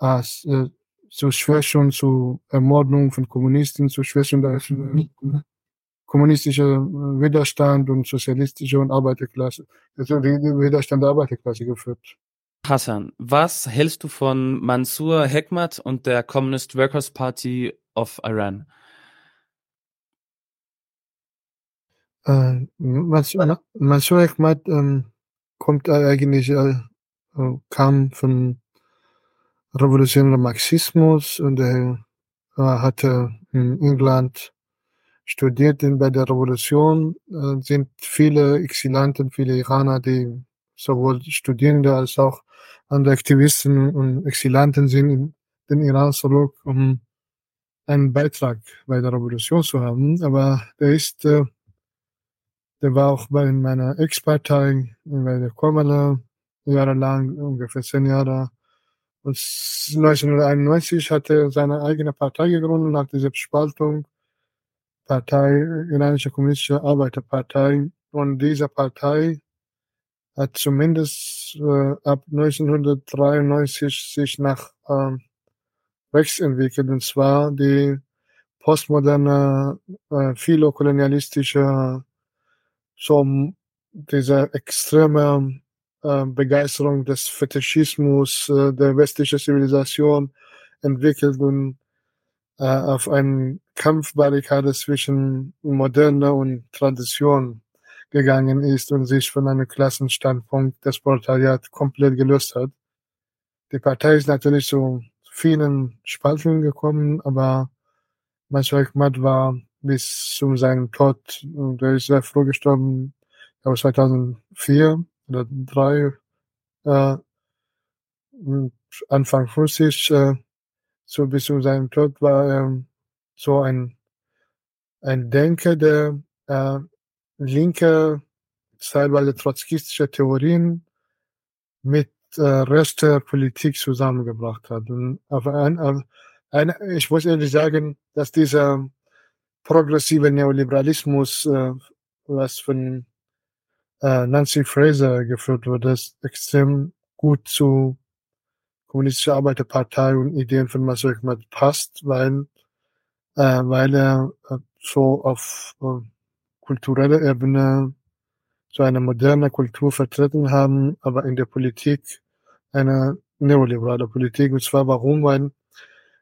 äh, äh zu Schwächung, zu Ermordung von Kommunisten, zu Schwächung der äh, kommunistische Widerstand und sozialistische und Arbeiterklasse, also Widerstand der Arbeiterklasse geführt. Hassan, was hältst du von Mansur Hekmat und der Communist Workers Party of Iran? Äh, Mansur Hekmat ähm, kommt eigentlich, äh, kam von revolutionärem Marxismus und er äh, hatte in England studiert bei der Revolution, äh, sind viele Exilanten, viele Iraner, die sowohl Studierende als auch andere Aktivisten und Exilanten sind in den Iran zurück, um einen Beitrag bei der Revolution zu haben. Aber der ist, äh, der war auch bei meiner Ex-Partei, bei der Komala, jahrelang, ungefähr zehn Jahre. Und 1991 hat er seine eigene Partei gegründet nach dieser Spaltung. Partei, Iranische Kommunistische Arbeiterpartei. Und diese Partei hat zumindest äh, ab 1993 sich nach ähm, rechts entwickelt, und zwar die postmoderne, äh, philokolonialistische, so diese extreme äh, Begeisterung des Fetischismus äh, der westlichen Zivilisation entwickelt und äh, auf einen Kampfbarrikade zwischen Moderne und Tradition gegangen ist und sich von einem Klassenstandpunkt des Proletariat komplett gelöst hat. Die Partei ist natürlich zu vielen Spaltungen gekommen, aber Mansur Ahmad war bis zu seinem Tod, der ist sehr früh gestorben, ich glaube 2004 oder 3, äh, Anfang 50, äh, so bis zu seinem Tod war er so ein, ein Denker, der äh, linke, teilweise trotzkistische Theorien mit äh, Rest der Politik zusammengebracht hat. Und auf ein, auf ein, ich muss ehrlich sagen, dass dieser progressive Neoliberalismus, äh, was von äh, Nancy Fraser geführt wurde, ist extrem gut zu kommunistischer Arbeiterpartei und Ideen von Massoud passt, weil, äh, weil er äh, so auf äh, kultureller Ebene so eine moderne Kultur vertreten haben, aber in der Politik eine neoliberale Politik. Und zwar warum? Weil,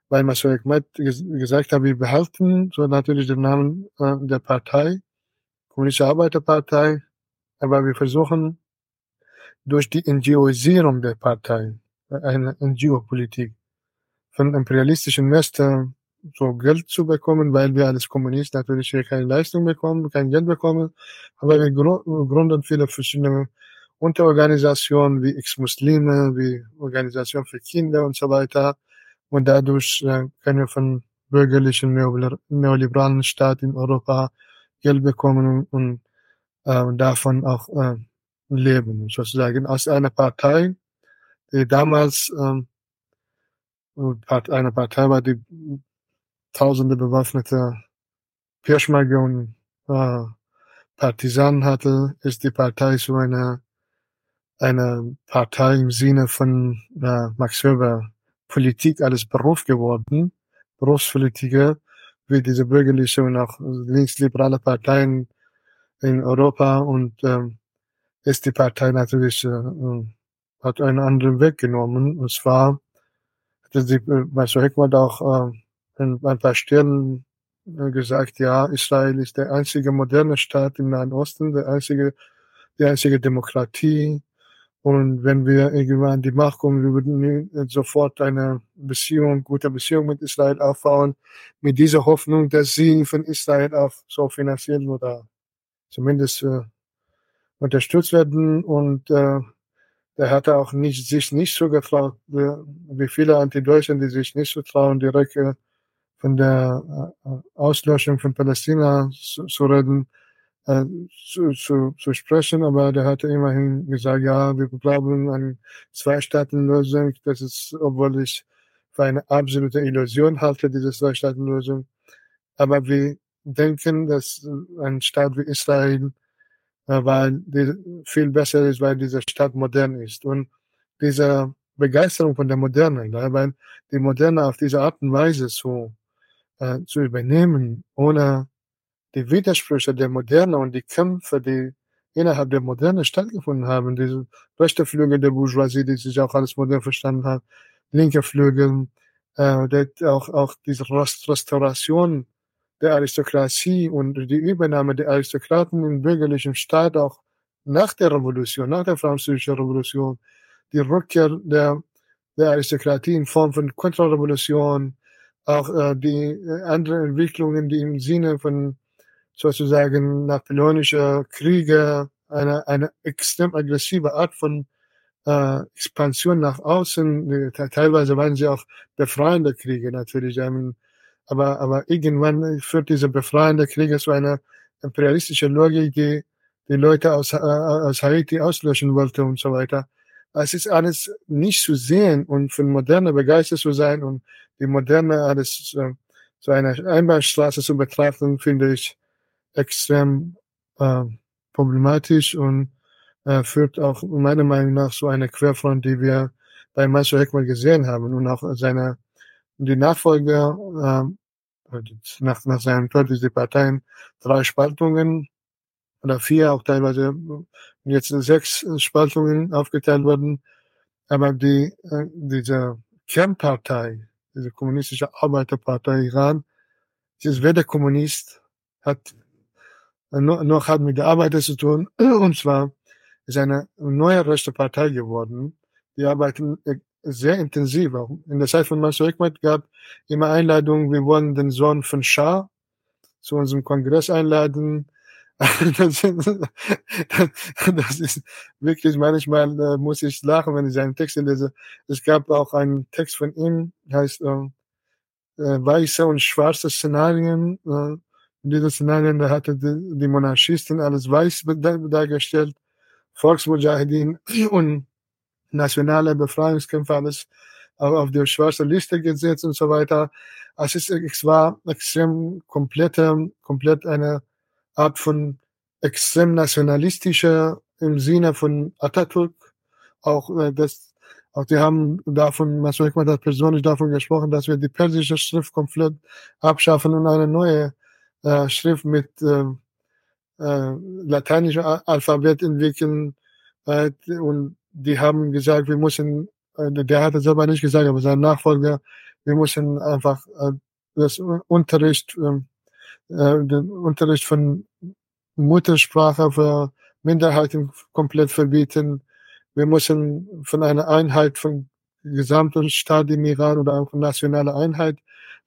weil Massoud Ahmed gesagt hat, wir behalten so natürlich den Namen äh, der Partei, Kommunistische Arbeiterpartei, aber wir versuchen durch die NGOisierung der Partei, äh, eine NGO-Politik, von imperialistischen Westen so Geld zu bekommen, weil wir als Kommunist natürlich hier keine Leistung bekommen, kein Geld bekommen. Aber wir gründen viele verschiedene Unterorganisationen wie Ex-Muslime, wie Organisation für Kinder und so weiter. Und dadurch äh, können wir von bürgerlichen neoliberalen Staat in Europa Geld bekommen und äh, davon auch äh, leben, sozusagen. Aus einer Partei, die damals ähm, eine Partei war, die tausende bewaffnete Peschmerge und äh, Partisanen hatte, ist die Partei so eine, eine Partei im Sinne von äh, Max Weber Politik als Beruf geworden, Berufspolitiker, wie diese bürgerliche und auch linksliberale Parteien in Europa und ähm, ist die Partei natürlich äh, äh hat einen anderen Weg genommen. Und zwar hatte sie äh, bei Heckmann auch äh, in ein paar Stellen äh, gesagt, ja, Israel ist der einzige moderne Staat im Nahen Osten, der einzige, die einzige Demokratie. Und wenn wir irgendwann an die Macht kommen, wir würden sofort eine Beziehung, gute Beziehung mit Israel aufbauen, mit dieser Hoffnung, dass sie von Israel auf so finanziell oder zumindest äh, unterstützt werden. Und äh, der hatte auch nicht, sich nicht so getraut, wie viele Anti-Deutschen, die sich nicht so trauen, direkt äh, von der äh, Auslöschung von Palästina zu, zu reden, äh, zu, zu, zu sprechen, aber der hatte immerhin gesagt, ja, wir glauben an Zwei-Staaten-Lösung. Das ist, obwohl ich für eine absolute Illusion halte, diese Zwei-Staaten-Lösung. Aber wir denken, dass ein Staat wie Israel, äh, weil die viel besser ist, weil diese Stadt modern ist. Und diese Begeisterung von der Moderne, weil die Moderne auf diese Art und Weise so äh, zu übernehmen, ohne die Widersprüche der Moderne und die Kämpfe, die innerhalb der Moderne stattgefunden haben, diese rechte Flügel der Bourgeoisie, die sich auch alles modern verstanden hat, linke Flügel, äh, auch, auch diese Restauration der Aristokratie und die Übernahme der Aristokraten im bürgerlichen Staat auch nach der Revolution, nach der französischen Revolution, die Rückkehr der, der Aristokratie in Form von Kontrarevolution, auch äh, die äh, anderen Entwicklungen, die im Sinne von sozusagen napoleonischer Kriege, eine, eine extrem aggressive Art von äh, Expansion nach außen, teilweise waren sie auch befreiende Kriege natürlich, aber, aber irgendwann führt diese befreiende Kriege zu einer imperialistischen Logik, die die Leute aus, äh, aus Haiti auslöschen wollte und so weiter. Es ist alles nicht zu sehen und von Moderne begeistert zu sein und die Moderne alles äh, so eine Einbahnstraße zu betrachten, finde ich extrem äh, problematisch und äh, führt auch meiner Meinung nach so eine Querfront, die wir bei Mansur Heckmann gesehen haben und auch seine die Nachfolger äh, nach, nach seinem Tod diese Parteien drei Spaltungen oder vier, auch teilweise jetzt sechs Spaltungen aufgeteilt wurden. Aber die, äh, diese Kernpartei, diese kommunistische Arbeiterpartei Iran, ist weder Kommunist, hat noch, noch hat mit der Arbeiter zu tun, und zwar ist eine neue rechte Partei geworden. Die arbeiten sehr intensiv. In der Zeit von Mansur Hikmet gab immer Einladungen, wir wollen den Sohn von Schah zu unserem Kongress einladen. das, das ist wirklich manchmal äh, muss ich lachen, wenn ich seinen Text lese. Es gab auch einen Text von ihm, heißt äh, äh, weiße und schwarze Szenarien. Äh, in diesen Szenarien, da hatte die, die Monarchisten alles weiß dargestellt, Volksmujahideen und nationale Befreiungskämpfer alles auf die schwarze Liste gesetzt und so weiter. Es, ist, es war extrem komplette, komplett eine Art von extrem nationalistischer im Sinne von Atatürk. Auch äh, das, auch die haben davon, Masu Hikmat hat persönlich davon gesprochen, dass wir die persische Schrift komplett abschaffen und eine neue äh, Schrift mit äh, äh, lateinischen Alphabet entwickeln. Äh, und die haben gesagt, wir müssen, äh, der hat es selber nicht gesagt, aber sein Nachfolger, wir müssen einfach äh, das Unterricht, äh, äh, den Unterricht von Muttersprache für Minderheiten komplett verbieten. Wir müssen von einer Einheit von gesamten Staat im Iran oder auch nationaler Einheit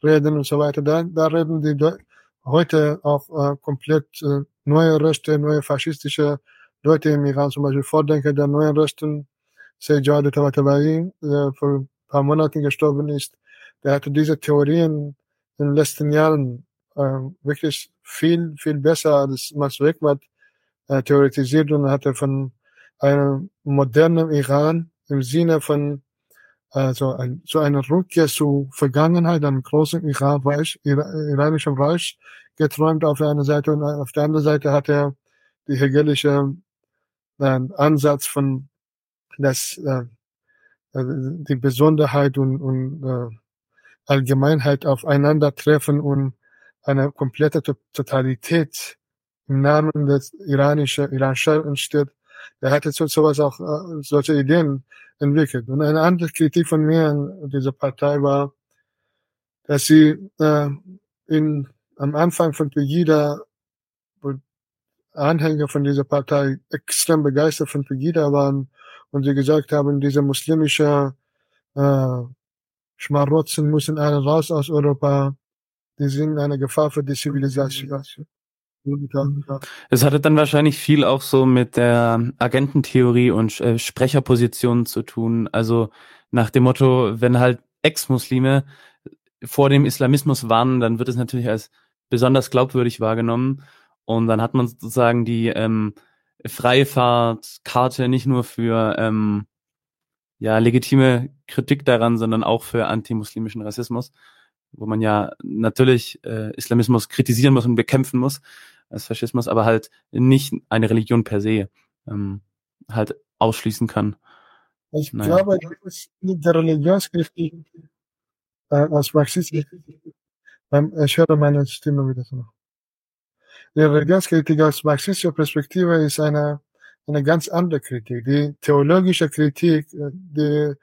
reden und so weiter. Da, da reden die heute auch äh, komplett äh, neue Rechte, neue faschistische Leute im Iran, zum Beispiel Vordenker der neuen Rechten, Sejad Tabatabai, der vor ein paar Monaten gestorben ist, der hatte diese Theorien in den letzten Jahren äh, wirklich viel, viel besser als Max Wegmat äh, theoretisiert und hatte von einem modernen Iran im Sinne von also ein, so eine Rückkehr zur Vergangenheit, einem großen Iran-Reich, iranischen Reich geträumt auf der einen Seite und auf der anderen Seite hat er die hegelische äh, Ansatz von, dass äh, äh, die Besonderheit und, und äh, Allgemeinheit aufeinandertreffen und eine komplette Totalität im Namen des iranischen Iran entsteht. Er hatte so sowas auch äh, solche Ideen entwickelt. Und eine andere Kritik von mir an dieser Partei war, dass sie äh, in, am Anfang von Pegida Anhänger von dieser Partei extrem begeistert von Pegida waren und sie gesagt haben, diese muslimische äh, Schmarotzen müssen alle raus aus Europa. Die sind eine Gefahr für die Zivilisation. Es hatte dann wahrscheinlich viel auch so mit der Agententheorie und äh, Sprecherpositionen zu tun. Also nach dem Motto, wenn halt Ex-Muslime vor dem Islamismus warnen, dann wird es natürlich als besonders glaubwürdig wahrgenommen. Und dann hat man sozusagen die ähm, Freifahrtkarte nicht nur für ähm, ja, legitime Kritik daran, sondern auch für antimuslimischen Rassismus, wo man ja natürlich äh, Islamismus kritisieren muss und bekämpfen muss als Faschismus, aber halt nicht eine Religion per se ähm, halt ausschließen kann. Ich naja. glaube, das ist mit der Religionskritik äh, als Marxist. Ich höre meine Stimme wieder so. Die Religionskritik aus marxistischer Perspektive ist eine, eine ganz andere Kritik. Die theologische Kritik, äh, die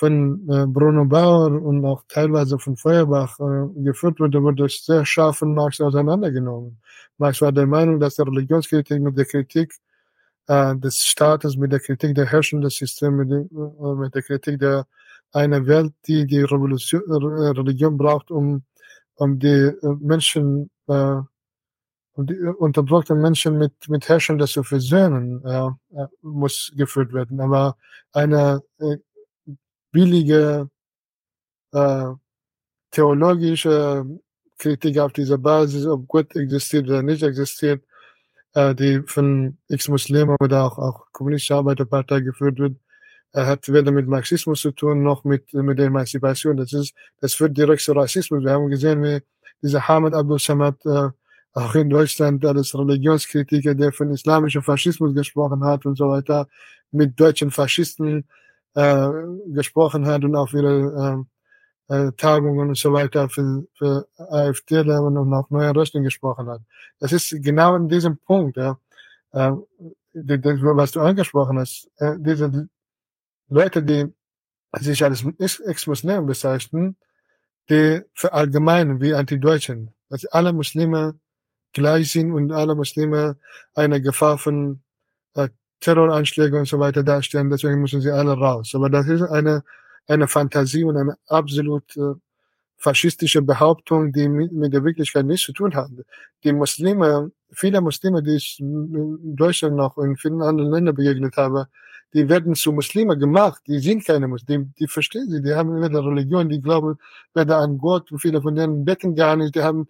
von äh, Bruno Bauer und auch teilweise von Feuerbach äh, geführt wurde, wurde sehr scharf von Marx auseinandergenommen. Marx war der Meinung, dass die Religionskritik mit der Kritik äh, des Staates, mit der Kritik der herrschenden Systeme, mit, äh, mit der Kritik der einer Welt, die die Revolution, äh, Religion braucht, um, um die äh, Menschen äh, und die unterdrückten Menschen mit, mit Herrschern zu versöhnen, äh, muss geführt werden. Aber eine äh, billige äh, theologische Kritik auf dieser Basis, ob Gott existiert oder nicht existiert, äh, die von Ex-Muslimen oder auch, auch kommunistische Arbeiterpartei geführt wird, er hat weder mit Marxismus zu tun, noch mit, mit der Emanzipation. Das ist, das führt direkt zu Rassismus. Wir haben gesehen, wie dieser Hamid Abdul Samad, äh, auch in Deutschland als Religionskritiker, der von islamischem Faschismus gesprochen hat und so weiter, mit deutschen Faschisten äh, gesprochen hat und auf ihre äh, äh, Tagungen und so weiter für, für AfD und auch neue Röstling gesprochen hat. Das ist genau in diesem Punkt, ja, äh, was du angesprochen hast, äh, diese Leute, die sich als Ex-Muslim bezeichnen, die verallgemeinern wie Anti-Deutschen. Also alle Muslime gleich sind und alle Muslime eine Gefahr von Terroranschlägen und so weiter darstellen, deswegen müssen sie alle raus. Aber das ist eine, eine Fantasie und eine absolut äh, faschistische Behauptung, die mit, mit der Wirklichkeit nichts zu tun hat. Die Muslime, viele Muslime, die ich in Deutschland noch in vielen anderen Ländern begegnet habe, die werden zu Muslime gemacht, die sind keine Muslime, die, die verstehen sie, die haben eine Religion, die glauben weder an Gott, und viele von denen betten gar nicht, die haben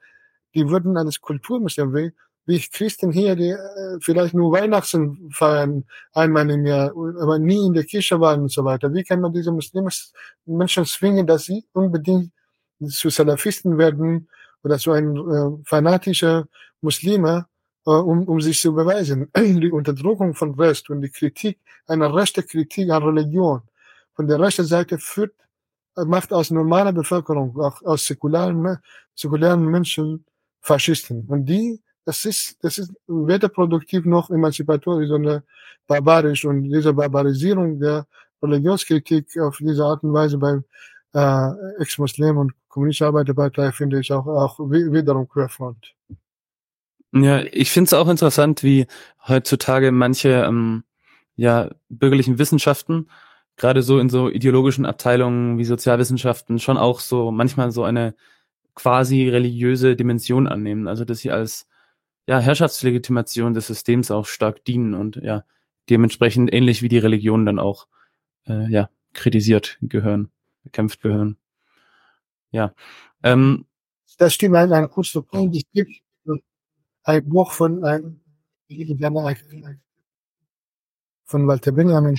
die würden als Kulturmuseum, wie, wie Christen hier, die äh, vielleicht nur Weihnachten feiern, einmal im Jahr, aber nie in der Kirche waren und so weiter. Wie kann man diese muslimischen Menschen zwingen, dass sie unbedingt zu Salafisten werden oder zu ein äh, fanatischer Muslime, äh, um, um sich zu beweisen. Die Unterdrückung von Rest und die Kritik, eine rechte Kritik an Religion von der rechten Seite führt, macht aus normaler Bevölkerung, auch aus säkularen, säkularen Menschen Faschisten. Und die, das ist, das ist weder produktiv noch emanzipatorisch, sondern barbarisch. Und diese Barbarisierung der Religionskritik auf diese Art und Weise beim äh, Ex-Muslim und Kommunistische Arbeiterpartei finde ich auch, auch wiederum Querfront. Ja, ich finde es auch interessant, wie heutzutage manche ähm, ja, bürgerlichen Wissenschaften, gerade so in so ideologischen Abteilungen wie Sozialwissenschaften, schon auch so manchmal so eine quasi religiöse Dimension annehmen. Also dass sie als ja, Herrschaftslegitimation des Systems auch stark dienen und ja, dementsprechend ähnlich wie die Religionen dann auch äh, ja, kritisiert gehören, bekämpft gehören. Ja. Ähm, das stimmt, ein, ein kurzer Punkt. Es gibt ein Buch von einem von Walter Benjamin,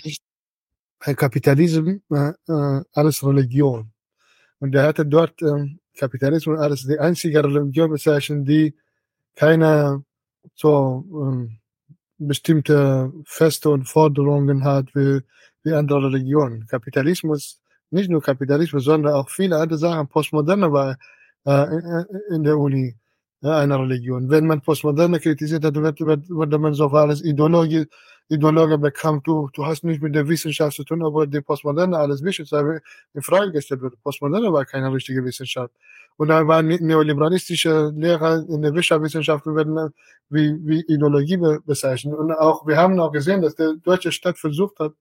Kapitalismus, äh, äh, alles Religion. Und er hatte dort ähm, Kapitalismus als die einzige Religion bezeichnen, die keine so ähm, bestimmte Feste und Forderungen hat, wie wie andere Religionen. Kapitalismus, nicht nur Kapitalismus, sondern auch viele andere Sachen. Postmoderne war äh, in der Uni einer Religion. Wenn man Postmoderne kritisiert hat, wird, wird, wird man so alles Ideologie, Ideologe bekannt, du, du hast nicht mit der Wissenschaft zu tun, aber die Postmoderne alles Wissenschaft in Frage gestellt wird. Postmoderne war keine richtige Wissenschaft. Und dann waren neoliberalistische Lehrer in der Wirtschaftswissenschaften werden wie, wie Ideologie bezeichnet. Und auch, wir haben auch gesehen, dass der deutsche Staat versucht hat,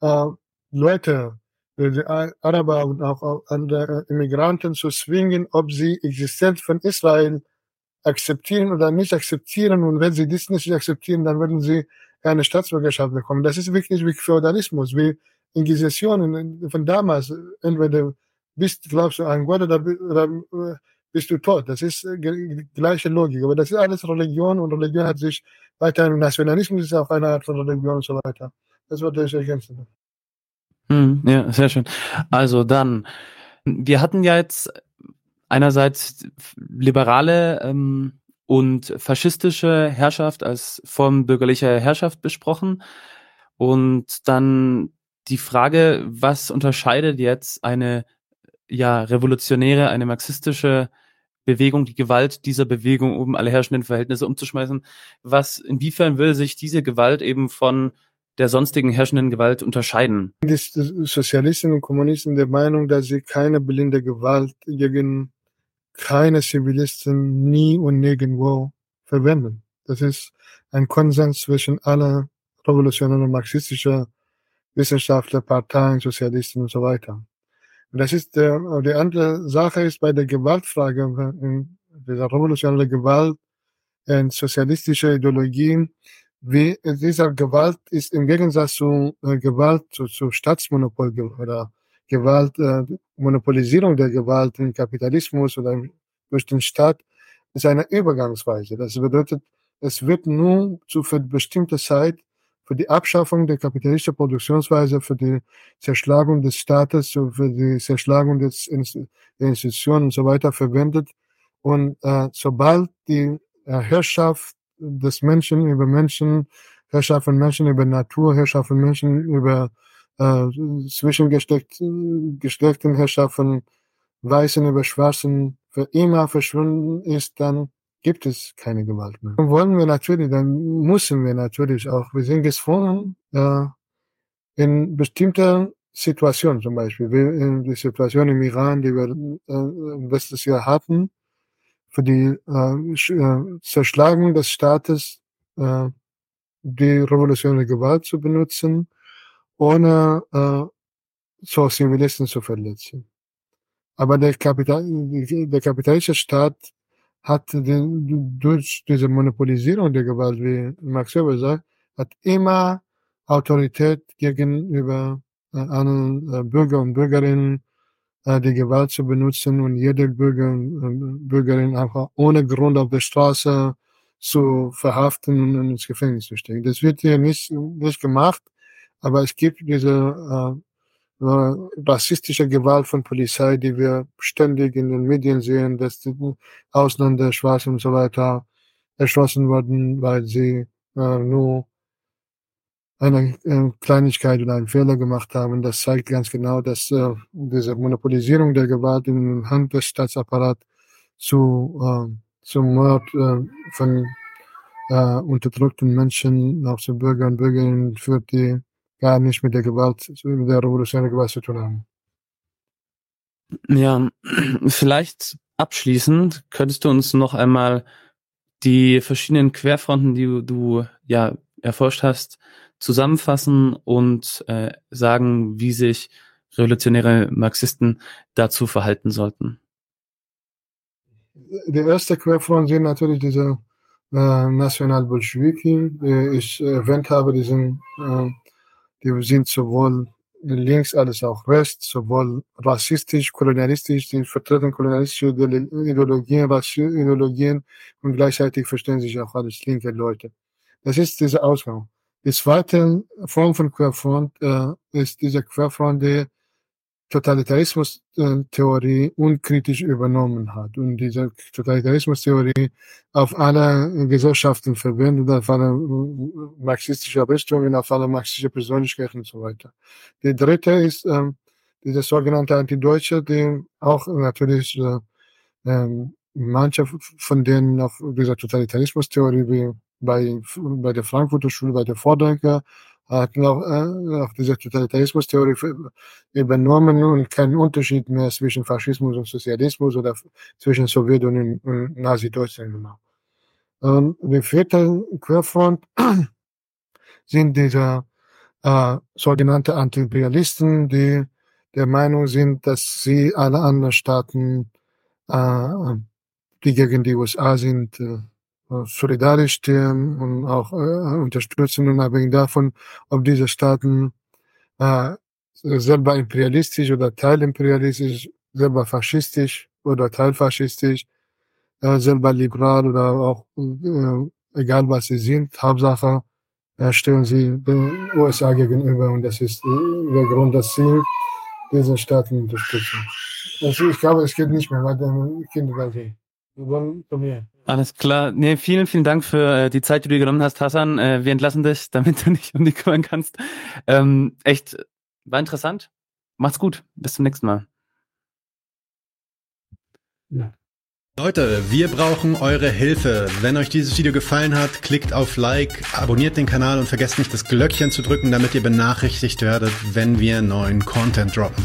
äh, Leute, die Araber und auch andere Immigranten zu zwingen, ob sie Existenz von Israel akzeptieren oder nicht akzeptieren. Und wenn sie das nicht akzeptieren, dann werden sie keine Staatsbürgerschaft bekommen. Das ist wirklich wie Feudalismus, wie Inquisition von damals. Entweder bist, glaubst du an Gott oder, oder bist du tot. Das ist die gleiche Logik. Aber das ist alles Religion und Religion hat sich weiter, Nationalismus ist auch eine Art von Religion und so weiter. Das wollte ich ergänzen. Hm, ja, sehr schön. Also dann, wir hatten ja jetzt einerseits liberale ähm, und faschistische Herrschaft als Form bürgerlicher Herrschaft besprochen und dann die Frage, was unterscheidet jetzt eine ja revolutionäre, eine marxistische Bewegung, die Gewalt dieser Bewegung, um alle herrschenden Verhältnisse umzuschmeißen. Was, inwiefern will sich diese Gewalt eben von der sonstigen herrschenden Gewalt unterscheiden? Die Sozialisten und Kommunisten der Meinung, dass sie keine blinde Gewalt gegen keine Zivilisten nie und nirgendwo verwenden. Das ist ein Konsens zwischen aller revolutionären marxistischer Wissenschaftler, Parteien, Sozialisten und so weiter. Und das ist der, die andere Sache ist bei der Gewaltfrage, dieser revolutionären Gewalt, in sozialistischer Ideologien, wie dieser Gewalt ist im Gegensatz zu äh, Gewalt, zu, zu Staatsmonopol oder Gewalt, äh, Monopolisierung der Gewalt im Kapitalismus oder durch den Staat, ist eine Übergangsweise. Das bedeutet, es wird nur zu für bestimmte Zeit für die Abschaffung der kapitalistischen Produktionsweise, für die Zerschlagung des Staates, für die Zerschlagung des der Institutionen und so weiter verwendet. Und äh, sobald die äh, Herrschaft des Menschen über Menschen, Herrschaft von Menschen über Natur, Herrschaft von Menschen über äh, zwischengesteckten Herrschaft von Weißen über Schwarzen für immer verschwunden ist, dann gibt es keine Gewalt mehr. Wollen wir natürlich, dann müssen wir natürlich auch, wir sind gezwungen, äh, in bestimmter Situationen zum Beispiel, wie in die Situation im Iran, die wir äh, letztes Jahr hatten, für die äh, äh, Zerschlagung des Staates äh, die revolutionäre Gewalt zu benutzen, ohne äh, so Zivilisten zu verletzen. Aber der, Kapital, der kapitalistische Staat hat den, durch diese Monopolisierung der Gewalt, wie Max Weber sagt, hat immer Autorität gegenüber äh, anderen äh, Bürger und Bürgerinnen äh, die Gewalt zu benutzen und jede Bürger und Bürgerin einfach ohne Grund auf der Straße zu verhaften und ins Gefängnis zu stecken. Das wird hier nicht, nicht gemacht, aber es gibt diese äh, rassistische Gewalt von Polizei, die wir ständig in den Medien sehen, dass die Ausländer, Schwarze und so weiter erschossen wurden, weil sie äh, nur eine äh, Kleinigkeit oder einen Fehler gemacht haben. Das zeigt ganz genau, dass äh, diese Monopolisierung der Gewalt in Hand des Staatsapparats zu, äh, zum Mord äh, von äh, unterdrückten Menschen, auch zu Bürger und Bürgerinnen führt, die gar nicht mit der Gewalt, mit der revolutionären Gewalt zu tun haben. Ja, vielleicht abschließend könntest du uns noch einmal die verschiedenen Querfronten, die du, ja erforscht hast, zusammenfassen und äh, sagen, wie sich revolutionäre Marxisten dazu verhalten sollten? Die erste Querfront sind natürlich diese äh, Nationalbolschewiki, die ich erwähnt habe, die sind, äh, die sind sowohl links als auch rechts, sowohl rassistisch, kolonialistisch, die vertreten kolonialistische Ideologien, Ideologien und gleichzeitig verstehen sich auch als linke Leute. Das ist dieser Ausgang. Die zweite Form von Querfront äh, ist diese Querfront, die Totalitarismus-Theorie unkritisch übernommen hat und diese Totalitarismus-Theorie auf alle Gesellschaften verwendet, auf alle marxistische Richtungen, auf alle marxistische Persönlichkeiten und so weiter. Die dritte ist ähm, diese sogenannte Antideutsche, die auch natürlich äh, ähm, manche von denen auf dieser Totalitarismus-Theorie wie bei, bei der Frankfurter Schule, bei der Vordenker hat noch, äh, auch diese Totalitarismus-Theorie übernommen und keinen Unterschied mehr zwischen Faschismus und Sozialismus oder zwischen Sowjetunion und Nazi-Deutschland gemacht. Und die vierte Querfront sind diese äh, sogenannte Anti-Imperialisten, die der Meinung sind, dass sie alle anderen Staaten, äh, die gegen die USA sind, äh, solidarisch stehen und auch äh, unterstützen, unabhängig davon, ob diese Staaten äh, selber imperialistisch oder teilimperialistisch, selber faschistisch oder teilfaschistisch, äh, selber liberal oder auch äh, egal was sie sind, Hauptsache äh, stellen sie den USA gegenüber und das ist äh, der Grund, dass sie diese Staaten unterstützen. Also ich glaube, es geht nicht mehr weiter Kindergarten. Wir wollen zu mir. Alles klar. Nee, vielen, vielen Dank für äh, die Zeit, die du dir genommen hast, Hassan. Äh, wir entlassen dich, damit du nicht um dich kümmern kannst. Ähm, echt, war interessant. Macht's gut. Bis zum nächsten Mal. Ja. Leute, wir brauchen eure Hilfe. Wenn euch dieses Video gefallen hat, klickt auf Like, abonniert den Kanal und vergesst nicht das Glöckchen zu drücken, damit ihr benachrichtigt werdet, wenn wir neuen Content droppen.